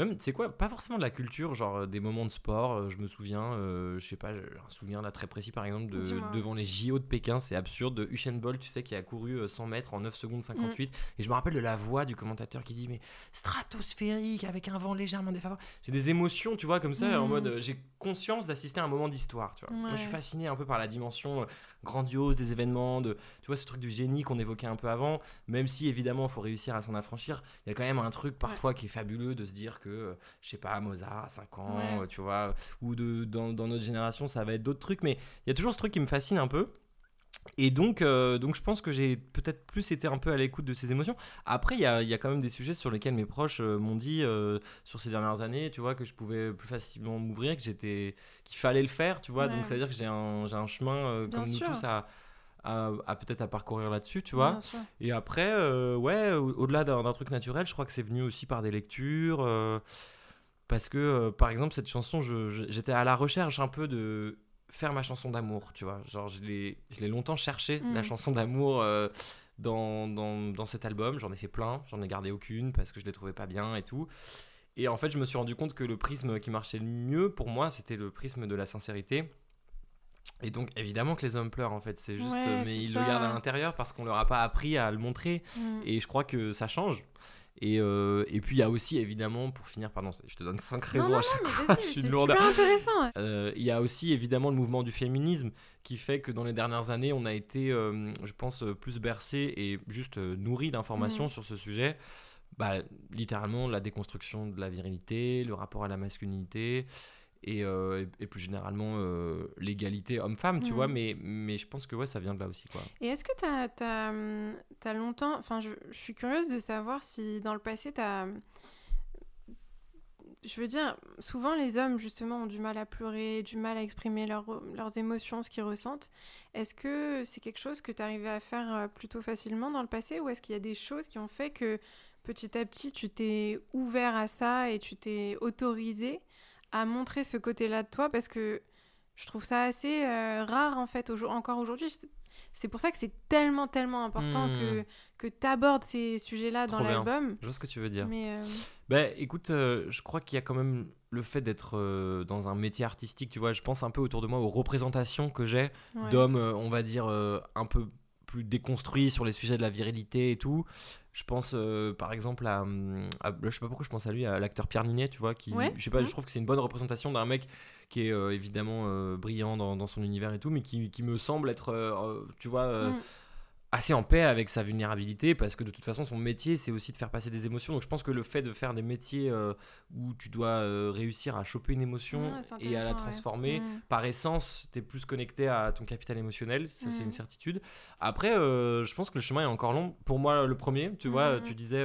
Même, tu sais quoi, pas forcément de la culture, genre euh, des moments de sport. Euh, je me souviens, euh, je sais pas, j'ai un souvenir là très précis par exemple de, devant les JO de Pékin, c'est absurde, de Usain Bolt, tu sais, qui a couru 100 mètres en 9 secondes 58. Mm. Et je me rappelle de la voix du commentateur qui dit, mais stratosphérique, avec un vent légèrement défavorable. J'ai des émotions, tu vois, comme ça, en mm. mode, j'ai conscience d'assister à un moment d'histoire, tu vois. Moi, je suis fasciné un peu par la dimension grandiose des événements, de, tu vois, ce truc du génie qu'on évoquait un peu avant, même si évidemment il faut réussir à s'en affranchir, il y a quand même un truc parfois qui est fabuleux de se dire que, euh, je sais pas, Mozart à 5 ans, tu vois, ou de, dans, dans notre génération ça va être d'autres trucs, mais il y a toujours ce truc qui me fascine un peu. Et donc, euh, donc je pense que j'ai peut-être plus été un peu à l'écoute de ces émotions. Après, il y a, y a, quand même des sujets sur lesquels mes proches euh, m'ont dit euh, sur ces dernières années, tu vois, que je pouvais plus facilement m'ouvrir, que j'étais, qu'il fallait le faire, tu vois. Donc ça veut dire que j'ai un, un, chemin comme nous tous à, à, peut-être à parcourir là-dessus, tu vois. Et après, ouais, au-delà d'un truc naturel, je crois que c'est venu aussi par des lectures. parce que, par exemple, cette chanson, j'étais à la recherche un peu de faire ma chanson d'amour, tu vois. Genre, je l'ai longtemps cherché, la mm. chanson d'amour euh, dans, dans, dans, cet album. J'en ai fait plein, j'en ai gardé aucune parce que je les trouvais pas bien et tout. Et en fait, je me suis rendu compte que le prisme qui marchait le mieux pour moi, c'était le prisme de la sincérité. Et donc, évidemment que les hommes pleurent, en fait. C'est juste, mais ils le gardent à l'intérieur parce qu'on leur a pas appris à le montrer. Mm. Et je crois que ça change. Et, euh, et puis il y a aussi évidemment, pour finir, pardon, je te donne 5 raisons à chaque fois, je suis lourde. intéressant. Euh, il y a aussi évidemment le mouvement du féminisme qui fait que dans les dernières années, on a été, euh, je pense, plus bercé et juste nourri d'informations mm. sur ce sujet. Bah, littéralement la déconstruction de la virilité, le rapport à la masculinité, euh, et, plus généralement euh, l'égalité homme-femme, tu vois, mhm. mais, mais je pense que ouais, ça vient de là aussi. Quoi. Et est-ce que tu as, as, longtemps, enfin je, je, suis curieuse de savoir si dans le passé tu as... Je veux dire, souvent les hommes justement ont du mal à pleurer, du mal à exprimer leurs émotions, ce qu'ils ressentent. Est-ce que c'est quelque chose que tu arrivais à faire euh, plutôt facilement dans le passé ou est-ce qu'il y a des choses qui ont fait que petit à petit tu t'es ouvert à ça et tu t'es autorisé à montrer ce côté-là de toi parce que je trouve ça assez euh, rare en fait encore aujourd'hui. C'est pour ça que c'est tellement tellement important que, hmm. que tu abordes ces sujets-là dans l'album. Je vois ce que tu veux dire. Mais euh, Ben, écoute, euh, je crois qu'il y a quand même le fait d'être dans un métier artistique, tu vois, je pense un peu autour de moi aux représentations que j'ai d'hommes, on va dire, un peu plus déconstruits sur les sujets de la virilité et tout. Je pense euh, par exemple à, je sais pas pourquoi je pense à lui, à l'acteur Pierre Ninet, tu vois, qui, je sais pas, je trouve que c'est une bonne représentation d'un mec qui est euh, évidemment euh, brillant dans, dans, son univers et tout, mais qui, qui me semble être, tu vois, mmh assez en paix avec sa vulnérabilité parce que de toute façon son métier c'est aussi de faire passer des émotions. Donc je pense que le fait de faire des métiers euh, où tu dois euh, réussir à choper une émotion et à la transformer mm. par essence tu es plus connecté à ton capital émotionnel ça c'est une mm. certitude. Après euh, je pense que le chemin est encore long. Pour moi le premier tu vois mm, tu disais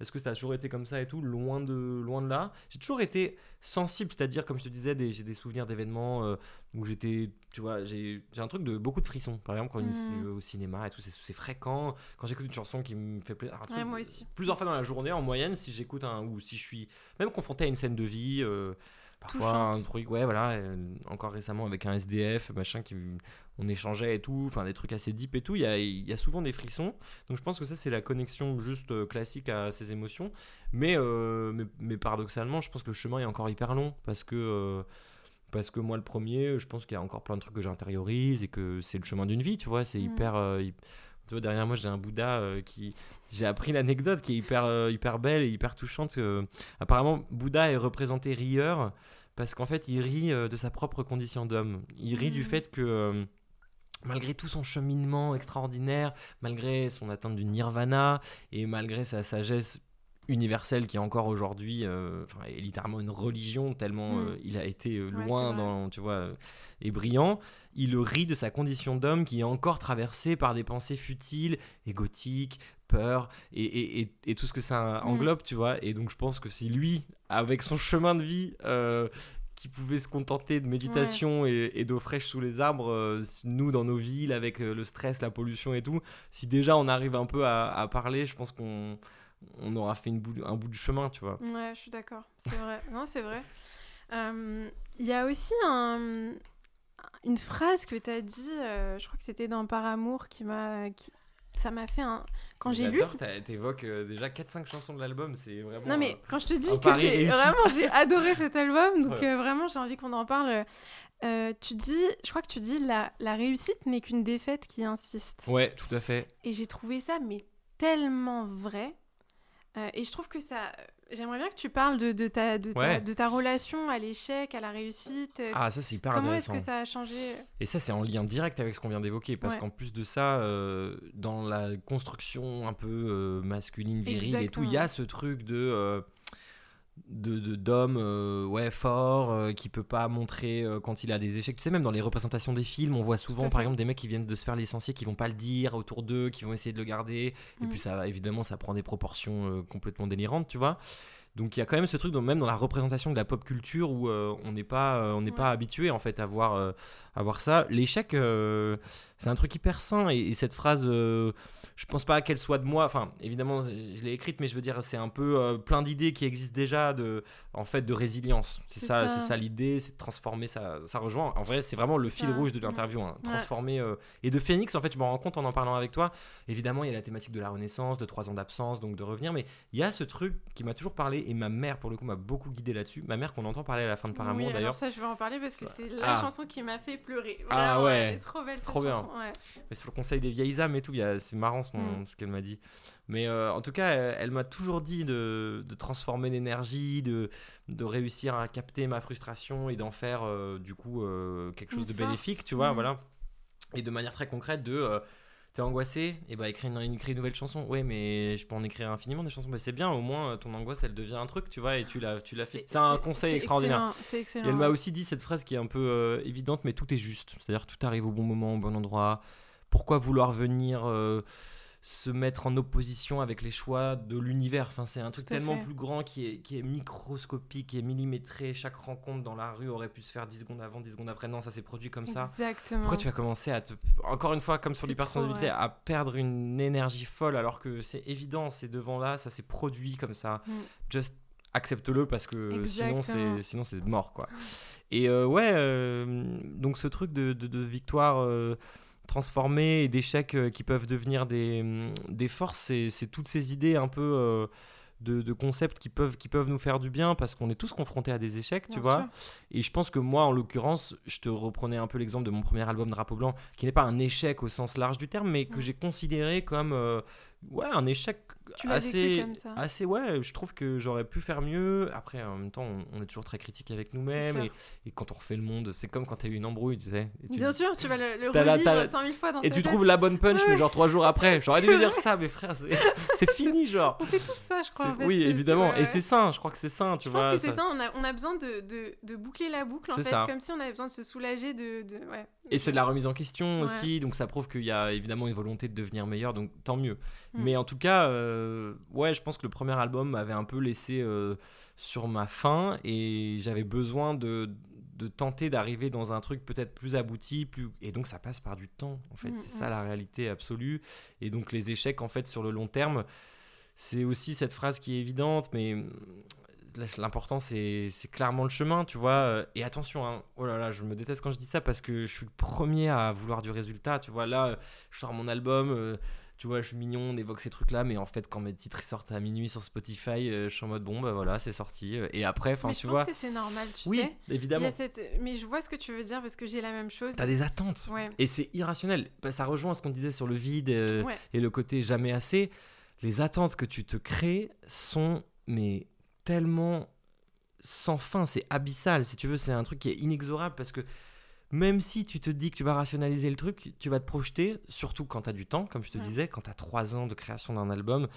est-ce que ça a toujours été comme ça et tout Loin de, loin de là? J'ai toujours été sensible, c'est-à-dire, comme je te disais, j'ai des souvenirs d'événements euh, où j'étais, tu vois, j'ai un truc de beaucoup de frissons. Par exemple, quand mmh. je vais au cinéma et tout, c'est fréquent. Quand j'écoute une chanson qui me fait plaisir, moi aussi. plusieurs fois dans la journée, en moyenne, si j'écoute un, ou si je suis même confronté à une scène de vie. Euh, parfois un truc ouais voilà euh, encore récemment avec un SDF machin qui on échangeait et tout enfin des trucs assez deep et tout il y a, y a, souvent des frissons. Donc je pense que ça c'est la connexion juste euh, classique à ces émotions. Euh, mais, mais, paradoxalement je pense que le chemin est encore hyper long parce que parce que moi le premier je pense qu'il y a encore plein de trucs que j'intériorise et que c'est le chemin d'une vie tu vois c'est mmh. hyper tu vois, derrière moi, j'ai un Bouddha qui. J'ai appris l'anecdote qui est hyper, hyper belle et hyper touchante. apparemment, Bouddha est représenté rieur parce qu'en fait, il rit de sa propre condition d'homme. Il rit du mmh. fait que malgré tout son cheminement extraordinaire, malgré son atteinte du nirvana et malgré sa sagesse universelle qui est encore aujourd'hui euh, est littéralement une religion tellement mm. euh, il a été euh, loin dans tu vois et brillant. Il rit de sa condition d'homme qui est encore traversée par des pensées futiles égotiques peur et, et, et, tout ce que ça mm. englobe tu vois. Et donc je pense que si lui avec son chemin de vie qui pouvait se contenter de méditation et, d'eau fraîche sous les arbres, euh, nous dans nos villes avec euh, le stress, la pollution et tout, si déjà on arrive un peu à, parler, je pense qu'on on aura fait une bout, un bout du chemin, tu vois. Ouais, je suis d'accord, c'est vrai. non, c'est vrai. Euh, il y a aussi un, une phrase que tu as dit, je crois que c'était dans Par Amour, qui m'a ça m'a fait un. Quand j'ai lu. T'évoques euh, déjà 4-5 chansons de l'album, c'est vraiment. Non, mais quand je te dis que j'ai vraiment j'ai adoré cet album, donc euh, vraiment j'ai envie qu'on en parle. Euh, tu dis, je crois que tu dis la, la réussite n'est qu'une défaite qui insiste. Ouais, tout à fait. Et j'ai trouvé ça mais tellement vrai. Et je trouve que ça J'aimerais bien que tu parles de, de, ta, de, ta, de ta relation à l'échec, à la réussite. Ah, ça, c'est hyper Comment est-ce que ça a changé? Et ça, c'est en lien direct avec ce qu'on vient d'évoquer. Parce qu'en plus de ça, euh, dans la construction un peu euh, masculine, virile et tout, il y a ce truc de. Euh, de d'homme euh, ouais fort euh, qui peut pas montrer euh, quand il a des échecs. Tu sais même dans les représentations des films on voit souvent par exemple des mecs qui viennent de se faire licencier qui vont pas le dire autour d'eux qui vont essayer de le garder. Et mm. puis ça évidemment ça prend des proportions complètement délirantes tu vois. Donc il y a quand même ce truc même dans la représentation de la pop culture où on n'est pas on n'est pas habitué en fait à voir à voir ça. L'échec c'est un truc hyper sain. Et cette phrase je pense pas qu'elle soit de moi. Enfin, évidemment, je l'ai écrite, mais je veux dire, c'est un peu euh, plein d'idées qui existent déjà de, en fait, de résilience. C'est ça, c'est ça l'idée, c'est de transformer ça. Ça rejoint. En vrai, c'est vraiment le fil rouge de l'interview. Hein. transformer euh, et de Phoenix. En fait, je me rends compte en en parlant avec toi. Évidemment, il y a la thématique de la renaissance, de trois ans d'absence, donc de revenir. Mais il y a ce truc qui m'a toujours parlé et ma mère, pour le coup, m'a beaucoup guidé là-dessus. Ma mère qu'on entend parler à la fin de Par Amour, d'ailleurs. Ça, je vais en parler parce que c'est la ah. chanson qui m'a fait pleurer. ah ouais. trop belle cette trop chanson. Bien. Mais sur le conseil des vieilles âmes et tout, c'est marrant Mm. ce qu'elle m'a dit. Mais euh, en tout cas, elle, m'a toujours dit de, transformer l'énergie, de, de réussir à capter ma frustration et d'en faire euh, du coup euh, quelque chose de bénéfique, tu vois, mm. voilà. Et de manière très concrète, de t'es angoissé, et bah écris une, une, nouvelle chanson. Ouais, mais je peux en écrire infiniment des chansons. Mais c'est bien, au moins ton angoisse elle devient un truc, tu vois, et tu l'as, tu l'as fait. C'est un conseil extraordinaire. Et elle m'a aussi dit cette phrase qui est un peu évidente, mais tout est juste. C'est-à-dire tout arrive au bon moment, au bon endroit. Pourquoi vouloir venir se mettre en opposition avec les choix de l'univers. Enfin, c'est un truc tellement plus grand qui est, qui est microscopique, qui est millimétré. Chaque rencontre dans la rue aurait pu se faire 10 secondes avant, 10 secondes après. Non, ça s'est produit comme ça. Exactement. Pourquoi tu vas commencer à te. Encore une fois, comme sur l'hypersensibilité, à perdre une énergie folle alors que c'est évident, c'est devant là, ça s'est produit comme ça. Mm. Just accepte-le parce que sinon c'est sinon c'est mort quoi. Et euh, ouais, euh, donc ce truc de, de, victoire. Euh, transformer et d'échecs euh, qui peuvent devenir des, mm, des forces, c'est toutes ces idées un peu euh, de, concepts qui peuvent, qui peuvent nous faire du bien parce qu'on est tous confrontés à des échecs, tu vois. Et je pense que moi, en l'occurrence, je te reprenais un peu l'exemple de mon premier album Drapeau Blanc, qui n'est pas un échec au sens large du terme, mais que j'ai considéré comme euh, ouais, un échec assez, assez ouais. Je trouve que j'aurais pu faire mieux. Après, en même temps, on, est toujours très critique avec nous-mêmes et, et, quand on refait le monde, c'est comme quand tu as eu une embrouille, tu sais. Bien sûr, tu vas le, le revivre 100 000 fois dans Et tu trouves la bonne punch, mais genre trois jours après. J'aurais dû dire ça, mes frères. C'est fini, genre. On fait tout ça, je crois. oui, évidemment. Et c'est sain. Je crois que c'est sain, tu je vois. Je pense que c'est ça. On a, on a besoin de, de, de, boucler la boucle, en fait, comme si on avait besoin de se soulager de. de ouais. Et c'est de la remise en question aussi, donc ça prouve qu'il y a évidemment une volonté de devenir meilleur, donc tant mieux. Mm. Mais en tout cas, euh, ouais, je pense que le premier album m'avait un peu laissé euh, sur ma faim et j'avais besoin de, de tenter d'arriver dans un truc peut-être plus abouti, plus et donc ça passe par du temps. En fait, mm, c'est ça mm. la réalité absolue. Et donc les échecs, en fait, sur le long terme, c'est aussi cette phrase qui est évidente, mais l'important c'est clairement le chemin, tu vois. Et attention, hein, oh là là, je me déteste quand je dis ça parce que je suis le premier à vouloir du résultat, tu vois. Là, je sors mon album, euh, tu vois, je suis mignon, on évoque ces trucs-là, mais en fait, quand mes titres sortent à minuit sur Spotify, euh, je suis en mode bon, bah voilà, c'est sorti. Et après, enfin, tu vois. Je pense que c'est normal, tu oui, sais. évidemment. Mais je vois ce que tu veux dire parce que j'ai la même chose. T'as des attentes. Et c'est irrationnel. Bah, ça rejoint ce qu'on disait sur le vide euh, et le côté jamais assez. Les attentes que tu te crées sont, mais tellement sans fin, c'est abyssal. Si tu veux, c'est un truc qui est inexorable parce que même si tu te dis que tu vas rationaliser le truc, tu vas te projeter, surtout quand tu as du temps, comme je te disais, quand tu as trois ans de création d'un album.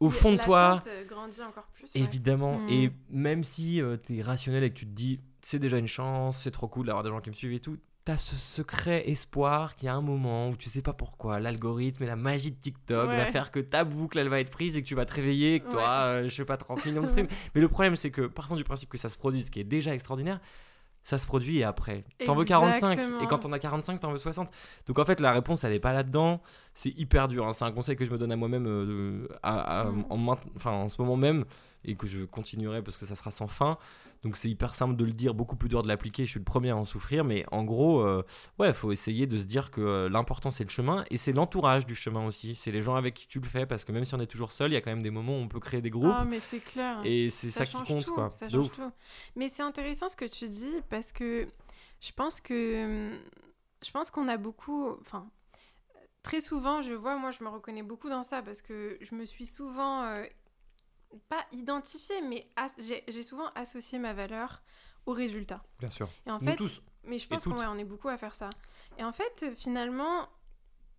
Au fond de toi, euh, grandit encore plus, évidemment, mm. et même si euh, tu es rationnel et que tu te dis c'est déjà une chance, c'est trop cool d'avoir des gens qui me suivent et tout, t'as ce secret espoir qu'il y a un moment où tu sais pas pourquoi l'algorithme et la magie de TikTok va faire que ta boucle elle va être prise et que tu vas te réveiller et que toi euh, je sais pas 30 millions de streams. Mais le problème c'est que partant du principe que ça se produit ce qui est déjà extraordinaire ça se produit et après. T'en veux 45 et quand on a 45 t'en veux 60 donc en fait la réponse elle est pas là dedans c'est hyper dur hein. c'est un conseil que je me donne à moi-même euh, mm. en, enfin, en ce moment même et que je continuerai parce que ça sera sans fin donc c'est hyper simple de le dire, beaucoup plus dur de l'appliquer. Je suis le premier à en souffrir, mais en gros, euh, ouais, faut essayer de se dire que euh, l'important c'est le chemin et c'est l'entourage du chemin aussi. C'est les gens avec qui tu le fais parce que même si on est toujours seul, il y a quand même des moments où on peut créer des groupes. Ah, mais c'est clair. Et c'est ça, qui compte, quoi. Ça change tout. Mais c'est intéressant ce que tu dis parce que je pense que je pense qu'on a beaucoup, enfin. Très souvent, je vois, moi je me reconnais beaucoup dans ça parce que je me suis souvent euh, pas identifié, mais j'ai souvent associé ma valeur au résultat. Bien sûr. Et en fait, tous. Mais je pense qu'on on est beaucoup à faire ça. Et en fait, finalement,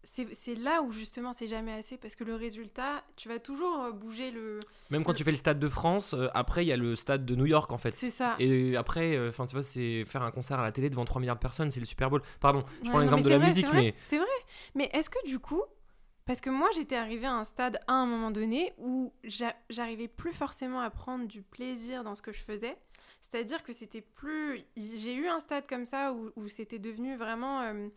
c'est là où justement c'est jamais assez parce que le résultat, tu vas toujours euh, bouger le. Même quand tu fais le stade de France, euh, après il y a le stade de New York en fait. C'est ça. Et après, euh, enfin tu vois, c'est faire un concert à la télé devant 3 milliards de personnes, c'est le Super Bowl. Pardon, je prends l'exemple de la musique, mais. C'est vrai. Mais est-ce que du coup, parce que moi, j'étais arrivée à un stade à un moment donné où j'arrivais plus forcément à prendre du plaisir dans ce que je faisais. C'est-à-dire que c'était plus. J'ai eu un stade comme ça où, c'était devenu vraiment euh,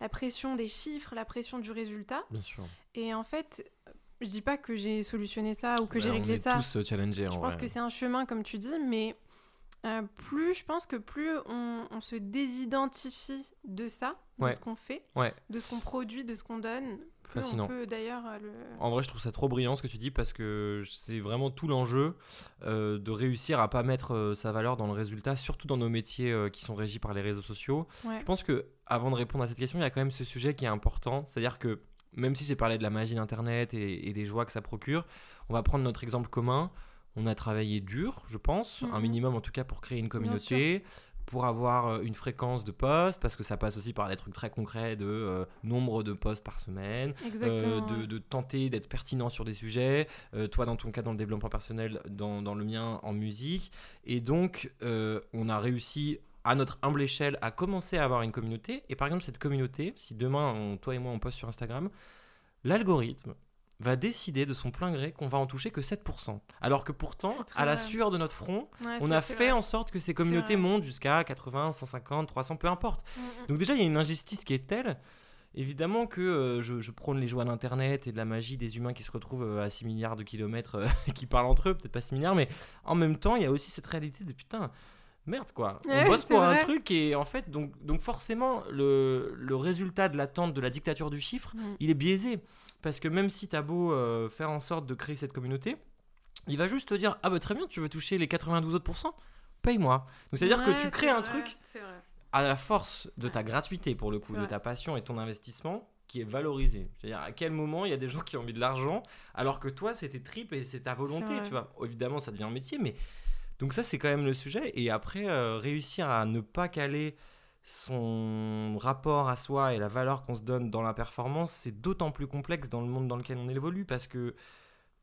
la pression des chiffres, la pression du résultat. Bien sûr. Et en fait, je dis pas que j'ai solutionné ça ou que j'ai réglé ça. On est tous challengés. Je pense que c'est un chemin, comme tu dis, mais euh, plus je pense que plus on, se désidentifie de ça, de ce qu'on fait, de ce qu'on produit, de ce qu'on donne, plus on peut d'ailleurs euh, le... En vrai, je trouve ça trop brillant ce que tu dis parce que c'est vraiment tout l'enjeu euh, de réussir à pas mettre sa valeur dans le résultat, surtout dans nos métiers qui sont régis par les réseaux sociaux. Je pense que avant de répondre à cette question, il y a quand même ce sujet qui est important, c'est-à-dire que même si j'ai parlé de la magie d'Internet et, et des joies que ça procure, on va prendre notre exemple commun. On a travaillé dur, je pense, un mhm. minimum en tout cas pour créer une communauté, pour avoir euh, une fréquence de posts, parce que ça passe aussi par des trucs très concrets de euh, nombre de posts par semaine, euh, de, tenter d'être pertinent sur des sujets, toi dans ton cas dans le développement personnel, dans, dans le mien en musique. Et donc, on a réussi à notre humble échelle à commencer à avoir une communauté. Et par exemple, cette communauté, si demain, toi et moi, on poste sur Instagram, l'algorithme va décider de son plein gré qu'on va en toucher que 7%. Alors que pourtant, à la sueur de notre front, on a fait en sorte que ces communautés montent jusqu'à 80, 150, 300, peu importe. Mm, mm. Donc déjà, il y a une injustice qui est telle. Évidemment que euh, je, prône les joies d'Internet et de la magie des humains qui se retrouvent euh, à 6 milliards de kilomètres euh, et qui parlent entre eux, peut-être pas 6 milliards, mais en même temps, il y a aussi cette réalité de putain, merde quoi. on bosse pour un truc et en fait, donc, donc forcément, le, le résultat de l'attente de la dictature du chiffre, mm. il est biaisé. Parce que même si tu as beau euh, faire en sorte de créer cette communauté, il va juste te dire Ah bah très bien, tu veux toucher les 92 autres pourcents Paye-moi. Donc c'est-à-dire que tu crées un truc à la force de ta gratuité, pour le coup, de ta passion et ton investissement qui est valorisé. C'est-à-dire à quel moment il y a des gens qui ont mis de l'argent alors que toi c'était trip et c'est ta volonté, tu vois. Évidemment, ça devient un métier, mais donc ça c'est quand même le sujet. Et après, euh, réussir à ne pas caler son rapport à soi et la valeur qu'on se donne dans la performance, c'est d'autant plus complexe dans le monde dans lequel on évolue parce que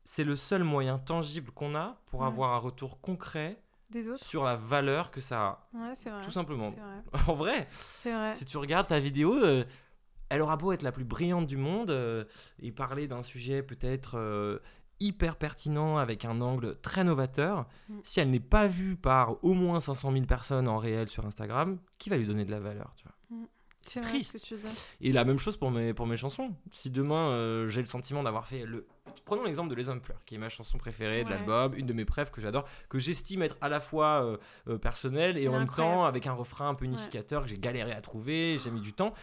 c'est le seul moyen tangible qu'on a pour avoir un retour concret Des autres. sur la valeur que ça a. Ouais, c'est vrai. Tout simplement. Vrai. en vrai, vrai, si tu regardes ta vidéo, euh, elle aura beau être la plus brillante du monde euh, et parler d'un sujet peut-être euh, hyper pertinent avec un angle très novateur, mm. si elle n'est pas vue par au moins 500 000 personnes en réel sur Instagram, qui va lui donner de la valeur tu vois? Mm. C'est triste. Et la même chose pour mes, pour mes chansons. Si demain euh, j'ai le sentiment d'avoir fait le. Prenons l'exemple de Les Hommes pleurent, qui est ma chanson préférée de l'album, une de mes préfs que j'adore, que j'estime être à la fois euh, euh, personnelle et en même temps avec un refrain un peu unificateur que j'ai galéré à trouver, j'ai mis du temps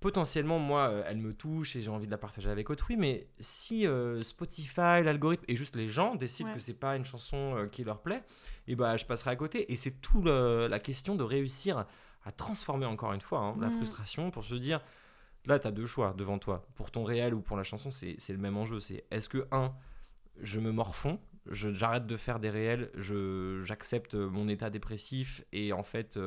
potentiellement, moi, euh, elle me touche et j'ai envie de la partager avec autrui. Mais si euh, Spotify, l'algorithme et juste les gens décident que c'est pas une chanson euh, qui leur plaît, et eh bah, je passerai à côté. Et c'est tout la question de réussir à transformer encore une fois hein, la mm. frustration pour se dire là, tu as deux choix devant toi. Pour ton réel ou pour la chanson, c'est le même enjeu. C'est est-ce que, un, je me morfonds j'arrête de faire des réels, j'accepte mon état dépressif et en fait,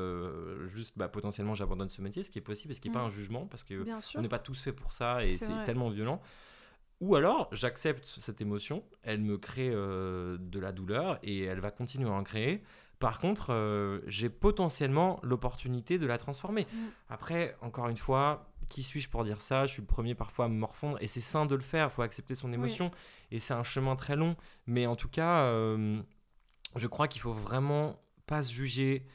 juste bah, potentiellement, j'abandonne ce métier, ce qui est possible, et ce qui n'est pas mm. un jugement, parce qu'on n'est pas tous faits pour ça et c'est tellement violent. Ou alors, j'accepte cette émotion, elle me crée de la douleur et elle va continuer à en créer. Par contre, j'ai potentiellement l'opportunité de la transformer. Mm. Après, encore une fois, qui suis-je pour dire ça? Je suis le premier parfois à me morfondre et c'est sain de le faire, il faut accepter son émotion et c'est un chemin très long. Mais en tout cas, euh, je crois qu'il faut vraiment pas se juger.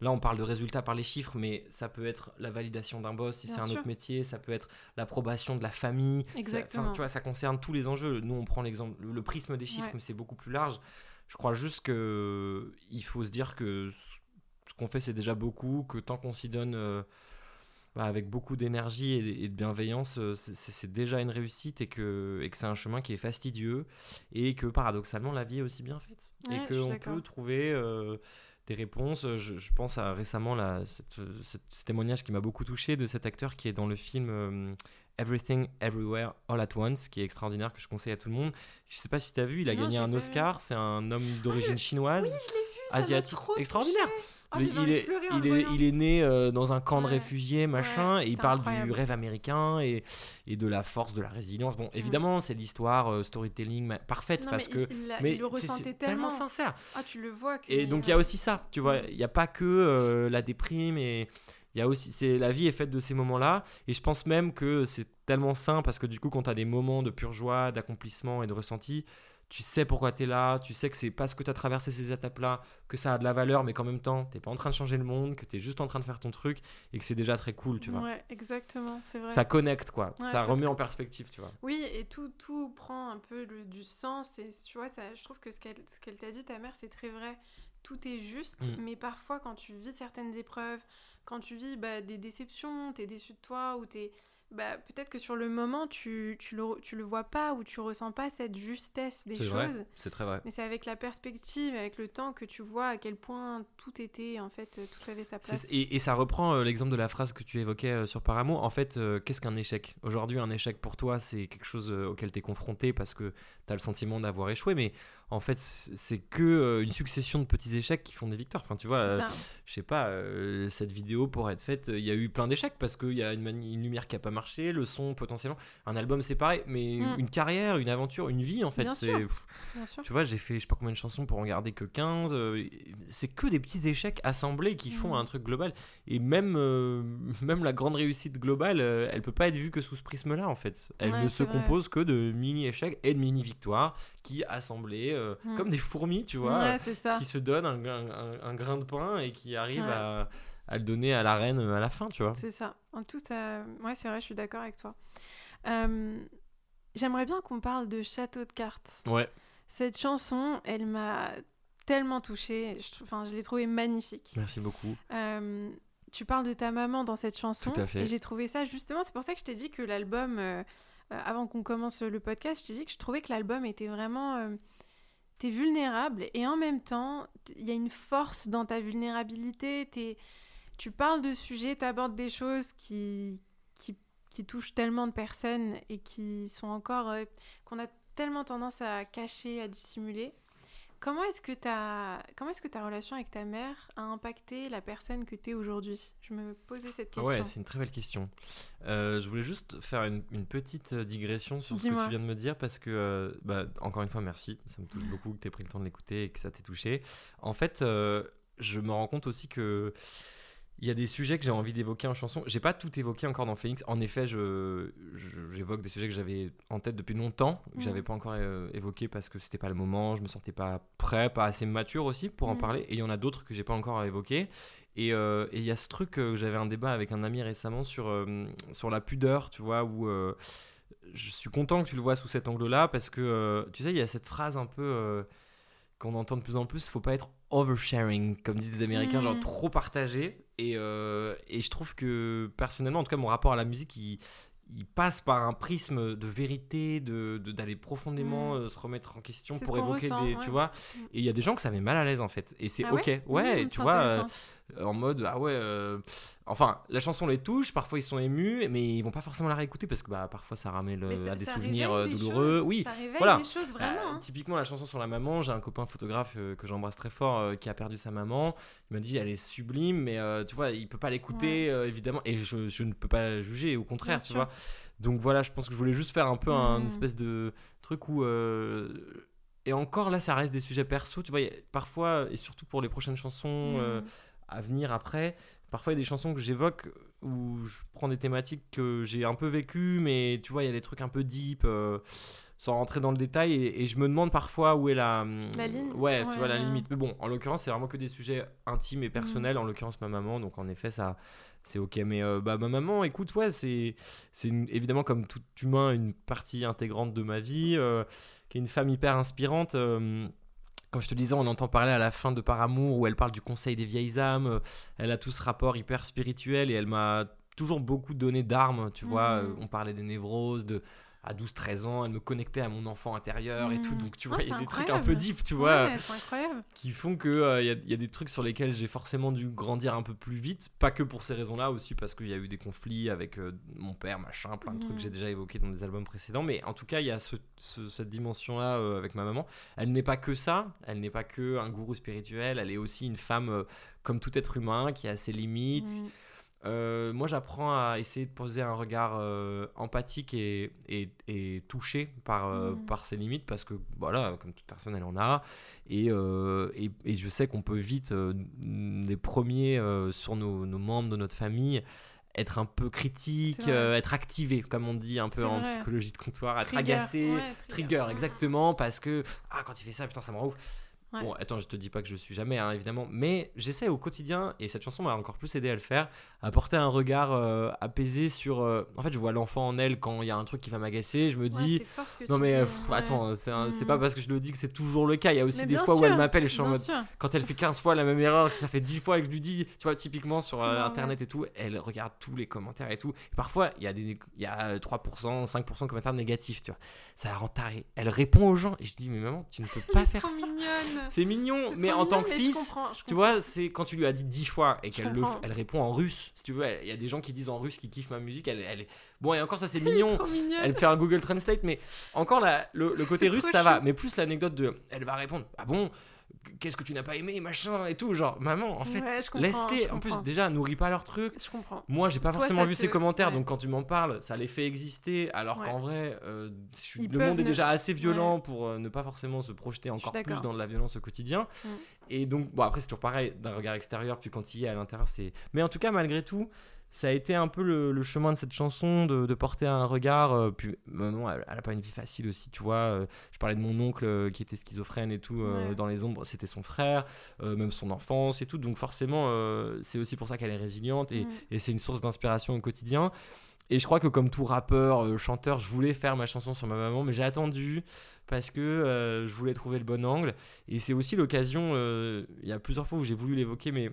Là, on parle de résultats par les chiffres, mais ça peut être la validation d'un boss si c'est un autre métier, ça peut être l'approbation de la famille. Exactement. Ça, tu vois, ça concerne tous les enjeux. Nous, on prend l'exemple, le prisme des chiffres, mais c'est beaucoup plus large. Je crois juste que il faut se dire que ce qu'on fait, c'est déjà beaucoup, que tant qu'on s'y donne. Euh, avec beaucoup d'énergie et, de bienveillance, euh, c'est déjà une réussite et que, et que c'est un chemin qui est fastidieux et que paradoxalement la vie est aussi bien faite et qu'on peut trouver euh, des réponses. Je, pense à récemment là, ce témoignage qui m'a beaucoup touché de cet acteur qui est dans le film euh, Everything Everywhere All at Once, qui est extraordinaire, que je conseille à tout le monde. Je sais pas si tu as vu, il a gagné un Oscar, c'est un homme d'origine chinoise, asiatique, extraordinaire. Oh, il, est, il, est, il, est, né euh, dans un camp de réfugiés, machin, et il parle du rêve américain et, et, de la force de la résilience. Bon, évidemment, c'est l'histoire euh, storytelling parfaite parce que. mais le ressentait tellement. sincère. Ah, tu le vois. et donc, il y a aussi ça, tu vois. Il n'y a pas que euh, la déprime et. Il y a aussi, c'est la vie est faite de ces moments-là, et je pense même que c'est tellement sain parce que du coup, quand tu as des moments de pure joie, d'accomplissement et de ressenti, tu sais pourquoi tu es là, tu sais que c'est parce que tu as traversé ces étapes-là que ça a de la valeur, mais qu'en même temps, tu pas en train de changer le monde, que tu es juste en train de faire ton truc et que c'est déjà très cool, tu vois. Ouais, exactement, c'est vrai. Ça connecte, quoi. ça remet en perspective, tu vois. Oui, et tout, tout prend un peu du sens. Et tu vois, ça, je trouve que ce qu'elle qu'elle t'a dit, ta mère, c'est très vrai. Tout est juste, mm. mais parfois, quand tu vis certaines épreuves, quand tu vis bah, des déceptions, tu es déçu de toi ou tu es bah, peut-être que sur le moment, tu, tu, le, tu le vois pas ou tu ressens pas cette justesse des choses. C'est très vrai. Mais c'est avec la perspective, avec le temps que tu vois à quel point tout était, en fait, tout avait sa place. Et, et, ça reprend euh, l'exemple de la phrase que tu évoquais euh, sur Paramour. En fait, euh, qu'est-ce qu'un échec? Aujourd'hui, un échec pour toi, c'est quelque chose auquel tu es confronté parce que tu as le sentiment d'avoir échoué. Mais en fait, c'est que euh, une succession de petits échecs qui font des victoires. Enfin, tu vois, euh, je sais pas, euh, cette vidéo pour être faite, il y a eu plein d'échecs parce qu'il y a une, lumière qui a pas marché, le son potentiellement. Un album, c'est pareil, mais mm. une carrière, une aventure, une vie, en fait, c'est. Tu vois, j'ai fait je sais pas combien de chansons pour en garder que 15. c'est que des petits échecs assemblés qui font mm. un truc global. Et même, même la grande réussite globale, elle peut pas être vue que sous ce prisme-là, en fait. Elle ne se compose que de mini-échecs et de mini-victoires qui assemblés euh, hmm. comme des fourmis, tu vois, qui se donnent un, grain de pain et qui arrivent à, le donner à la reine euh, à la fin, tu vois. C'est ça. En tout, ça... ouais, c'est vrai, je suis d'accord avec toi. Euh, j'aimerais bien qu'on parle de Château de cartes. Ouais. Cette chanson, elle m'a tellement touchée. Je, enfin, je l'ai trouvée magnifique. Merci beaucoup. tu parles de ta maman dans cette chanson. Tout à fait. Et j'ai trouvé ça justement. C'est pour ça que je t'ai dit que l'album, avant qu'on commence le podcast, je t'ai dit que je trouvais que l'album était vraiment es vulnérable et en même temps, il y a une force dans ta vulnérabilité. Es, tu parles de sujets, tu abordes des choses qui, qui, qui, touchent tellement de personnes et qui sont encore. Euh, qu'on a tellement tendance à cacher, à dissimuler. Comment est-ce que ta comment est-ce que ta relation avec ta mère a impacté la personne que tu es aujourd'hui? Je me posais cette question. Ouais, c'est une très belle question. Euh, je voulais juste faire une, petite digression sur ce que tu viens de me dire parce que, euh, bah, encore une fois, merci. Ça me touche beaucoup que tu aies pris le temps de l'écouter et que ça t'ait touché. En fait, euh, je me rends compte aussi que il y a des sujets que j'ai envie d'évoquer en chanson. J'ai pas tout évoqué encore dans Phoenix. En effet, je, j'évoque des sujets que j'avais en tête depuis longtemps, que j'avais mhm. pas encore euh, évoqué parce que c'était pas le moment, je me sentais pas prêt, pas assez mature aussi pour en mhm. parler. Et il y en a d'autres que j'ai pas encore évoqué. Euh, et il y a ce truc que j'avais un débat avec un ami récemment sur, euh, sur la pudeur, tu vois, où je suis content que tu le vois sous cet angle-là parce que, tu sais, il y a cette phrase un peu qu'on entend de plus en plus, faut pas être oversharing, comme disent les Américains, genre mm. trop partagé. Et, euh, et, je trouve que personnellement, en tout cas, mon rapport à la musique, il, il passe par un prisme de vérité, de d'aller profondément mm. euh, se remettre en question pour évoquer des, tu vois. Mm. Et il y a des gens que ça met mal à l'aise en fait. Et c'est ah ok, ouais, tu vois. En mode ah ouais enfin la chanson les touche parfois ils sont émus mais ils vont pas forcément la réécouter parce que bah parfois ça ramène à des souvenirs douloureux oui ça voilà des choses vraiment, hein. typiquement la chanson sur la maman j'ai un copain photographe que j'embrasse très fort qui a perdu sa maman il m'a dit elle est sublime mais tu vois il peut pas l'écouter évidemment et je, je, ne peux pas juger au contraire tu vois donc voilà je pense que je voulais juste faire un peu un mmh. espèce de truc où et encore là, ça reste des sujets perso. Tu vois, parfois, et surtout pour les prochaines chansons euh, mm. À venir après, parfois il y a des chansons que j'évoque où je prends des thématiques que j'ai un peu vécues, mais tu vois, il y a des trucs un peu deep. Euh, sans rentrer dans le détail et, je me demande parfois où est la, la ligne ouais, tu vois la limite mais bon en l'occurrence c'est vraiment que des sujets intimes et personnels mm. en l'occurrence ma maman donc en effet ça c'est ok mais euh, bah ma maman écoute ouais c'est c'est évidemment comme tout humain une partie intégrante de ma vie qui est une femme hyper inspirante. Euh, comme je te disais, on entend parler à la fin de Par Amour où elle parle du conseil des vieilles âmes. Euh, elle a tout ce rapport hyper spirituel et elle m'a toujours beaucoup donné d'armes. Tu vois, mmh. euh, on parlait des névroses, de à 12-13 ans, elle me connectait à mon enfant intérieur et tout. Mmh. Donc, tu vois, il y a des trucs un peu deep, tu vois, qui font qu'il il y, a des trucs sur lesquels j'ai forcément dû grandir un peu plus vite. Pas que pour ces raisons-là, aussi parce qu'il y a eu des conflits avec mon père, machin, plein de trucs que mmh. j'ai déjà évoqués dans des albums précédents. Mais en tout cas, il y a ce, cette dimension-là avec ma maman. Elle n'est pas que ça, elle n'est pas que un gourou spirituel, elle est aussi une femme comme tout être humain qui a ses limites. Mmh. Euh, moi, j'apprends à essayer de poser un regard euh, empathique et, et, touché par, euh, mm. par ses limites parce que, voilà, comme toute personne, elle en a. Et, et je sais qu'on peut vite, les premiers sur nos, nos, membres de notre famille, être un peu critique, être activé, comme on dit un peu en psychologie de comptoir, être agacé, trigger, exactement, parce que, ah, quand il fait ça, putain, ça me rend ouf. Bon, attends, je te dis pas que je suis jamais, hein, évidemment, mais j'essaie au quotidien, et cette chanson m'a encore plus aidé à le faire, à porter un regard euh, apaisé sur. Euh, en fait, je vois l'enfant en elle quand il y a un truc qui va m'agacer, je me dis. non, mais attends, c'est mm. pas parce que je le dis que c'est toujours le cas. Il y a aussi des fois où elle m'appelle et je suis en mode. Quand elle fait 15 fois la même erreur, ça fait 10 fois que je lui dis, tu vois, typiquement sur euh, internet et tout, elle regarde tous les commentaires et tout. parfois, il y, a des, il y a 3%, 5% de commentaires négatifs, tu vois. Ça la rend tarée. Elle répond aux gens et je dis, mais maman, tu ne peux pas faire ça. C'est mignon, mais en tant que fils, tu vois, c'est quand tu lui as dit dix fois et qu'elle le, elle répond en russe. Si tu veux, il y a des gens qui disent en russe qui kiffent ma musique. Elle, elle bon et encore ça c'est mignon. Elle fait un Google Translate, mais encore la, le, côté russe ça va. Mais plus l'anecdote de, elle va répondre, ah bon, qu'est-ce que tu n'as pas aimé, machin et tout. Genre, maman, en fait, laisse-les. En plus, déjà, nourris pas leur truc. Je comprends. Moi, j'ai pas forcément vu ces commentaires, donc quand tu m'en parles, ça les fait exister. Alors qu'en vrai, euh, le monde est déjà assez violent pour euh, ne pas forcément se projeter encore plus dans de la violence au quotidien. Mm. Et donc, bon, après, c'est toujours pareil d'un regard extérieur, puis quand il est à l'intérieur, c'est. Mais en tout cas, malgré tout, ça a été un peu le, chemin de cette chanson, de, porter un regard. Euh, puis, bah non, elle, n'a pas une vie facile aussi, tu vois. Euh, je parlais de mon oncle euh, qui était schizophrène et tout, dans les ombres, c'était son frère, même son enfance et tout. Donc, forcément, c'est aussi pour ça qu'elle est résiliente et, et c'est une source d'inspiration au quotidien. Et je crois que, comme tout rappeur, chanteur, je voulais faire ma chanson sur ma maman, mais j'ai attendu parce que je voulais trouver le bon angle. Et c'est aussi l'occasion, il y a plusieurs fois où j'ai voulu l'évoquer, mais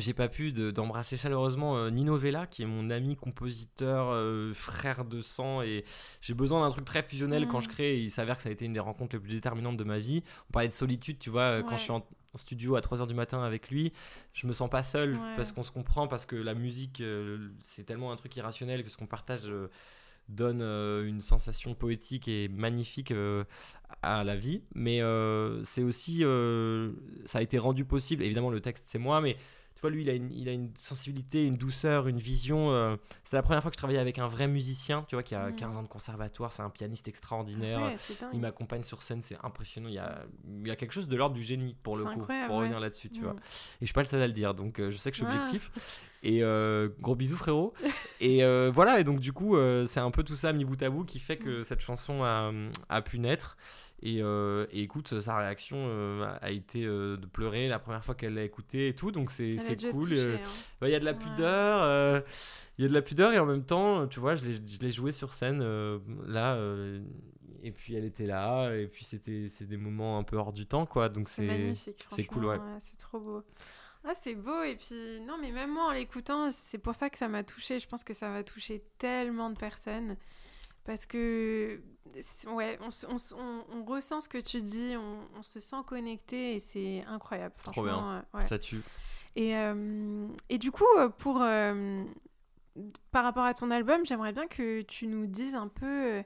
j'ai pas pu d'embrasser chaleureusement euh, Nino Vella, qui est mon ami compositeur, euh, frère de sang, et j'ai besoin d'un truc très fusionnel quand je mm. crée. il s'avère que ça a été une des rencontres les plus déterminantes de ma vie. On parlait de solitude, tu vois, euh, quand je suis en, studio à 3h du matin avec lui, je me sens pas seul parce qu'on se comprend, parce que la musique, c'est tellement un truc irrationnel que ce qu'on partage donne une sensation poétique et magnifique à la vie. Mais c'est aussi, ça a été rendu possible, évidemment le texte c'est moi, mais lui, il a, une, il a une sensibilité, une douceur, une vision. Euh, c'est la première fois que je travaillais avec un vrai musicien, tu vois, qui a 15 mm. ans de conservatoire. C'est un pianiste extraordinaire. il m'accompagne sur scène, c'est impressionnant. Il y, a, il y a quelque chose de l'ordre du génie, pour le coup, pour revenir là-dessus, tu vois. Mm. Et je suis pas le seul à le dire, donc euh, je sais que je suis objectif. Et euh, gros bisous, frérot. et voilà, et donc du coup, c'est un peu tout ça mis bout à bout qui fait que mm. cette chanson a, a pu naître. Euh, et, écoute, sa réaction euh, a été euh, de pleurer la première fois qu'elle l'a écouté et tout, donc c'est cool. Hein. Bah, il y a de la pudeur, il y a de la pudeur et en même temps, tu vois, je l'ai joué sur scène là, et puis elle était là, et puis c'était des moments un peu hors du temps, quoi. Donc c'est c'est cool, ouais. c'est trop beau. Ah, c'est beau, et puis non, mais même moi en l'écoutant, c'est pour ça que ça m'a touché. Je pense que ça va toucher tellement de personnes parce que ouais, on, on, on, ressent ce que tu dis, on, se sent connecté et c'est incroyable. Trop bien. Euh, ça tue. Et, et du coup, pour, par rapport à ton album, j'aimerais bien que tu nous dises un peu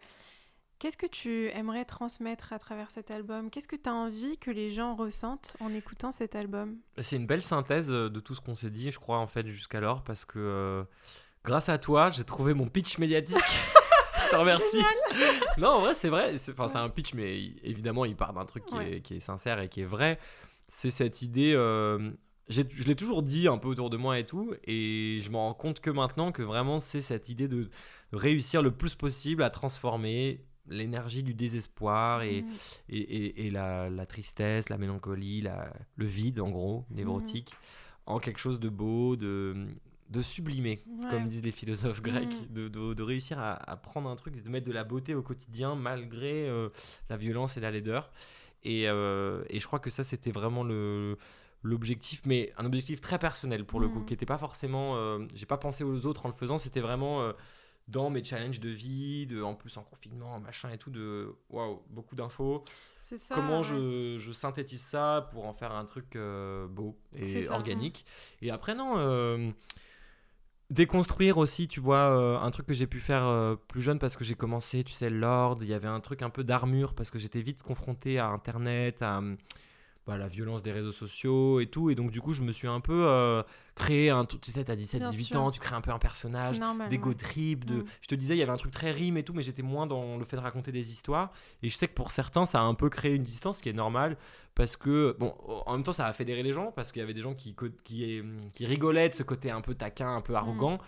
Qu'est-ce que tu aimerais transmettre à travers cet album? Qu'est-ce que tu as envie que les gens ressentent en écoutant cet album? C'est une belle synthèse euh, de tout ce qu'on s'est dit, je crois, en fait, jusqu'alors, parce que euh, grâce à toi, j'ai trouvé mon pitch médiatique. je te remercie. non, en vrai, c'est vrai. C'est un pitch, mais évidemment, il part d'un truc qui, est, qui, est, sincère et qui est vrai. C'est cette idée. Euh, je l'ai toujours dit un peu autour de moi et tout, et je me rends compte que maintenant que vraiment c'est cette idée de réussir le plus possible à transformer l'énergie du désespoir et, mm. et, et, la, la, tristesse, la mélancolie, la, le vide en gros, névrotique, mm. en quelque chose de beau, de, de sublimé, comme disent les philosophes grecs, mm. de, de, réussir à, prendre un truc et de mettre de la beauté au quotidien malgré euh, la violence et la laideur. Et, euh, et je crois que ça, c'était vraiment le l'objectif, mais un objectif très personnel pour le coup, qui n'était pas forcément. Euh, j'ai pas pensé aux autres en le faisant, c'était vraiment dans mes challenges de vie, de, en plus en confinement, machin et tout, de waouh, beaucoup d'infos. C'est ça. Comment je, je, synthétise ça pour en faire un truc beau et organique. Et après, non. Euh, déconstruire aussi, tu vois, euh, un truc que j'ai pu faire plus jeune parce que j'ai commencé, tu sais, Lord, il y avait un truc un peu d'armure parce que j'étais vite confronté à Internet, à bah, la violence des réseaux sociaux et tout. Et donc, du coup, je me suis un peu euh, créé un. Tu sais, t'as 17, 18 ans, tu crées un peu un personnage, d'ego trip. De... Mm. Je te disais, il y avait un truc très rime et tout, mais j'étais moins dans le fait de raconter des histoires. Et je sais que pour certains, ça a un peu créé une distance, qui est normal. Parce que, bon, en même temps, ça a fédéré les gens, parce qu'il y avait des gens qui, qui, qui rigolaient de ce côté un peu taquin, un peu arrogant. Mm.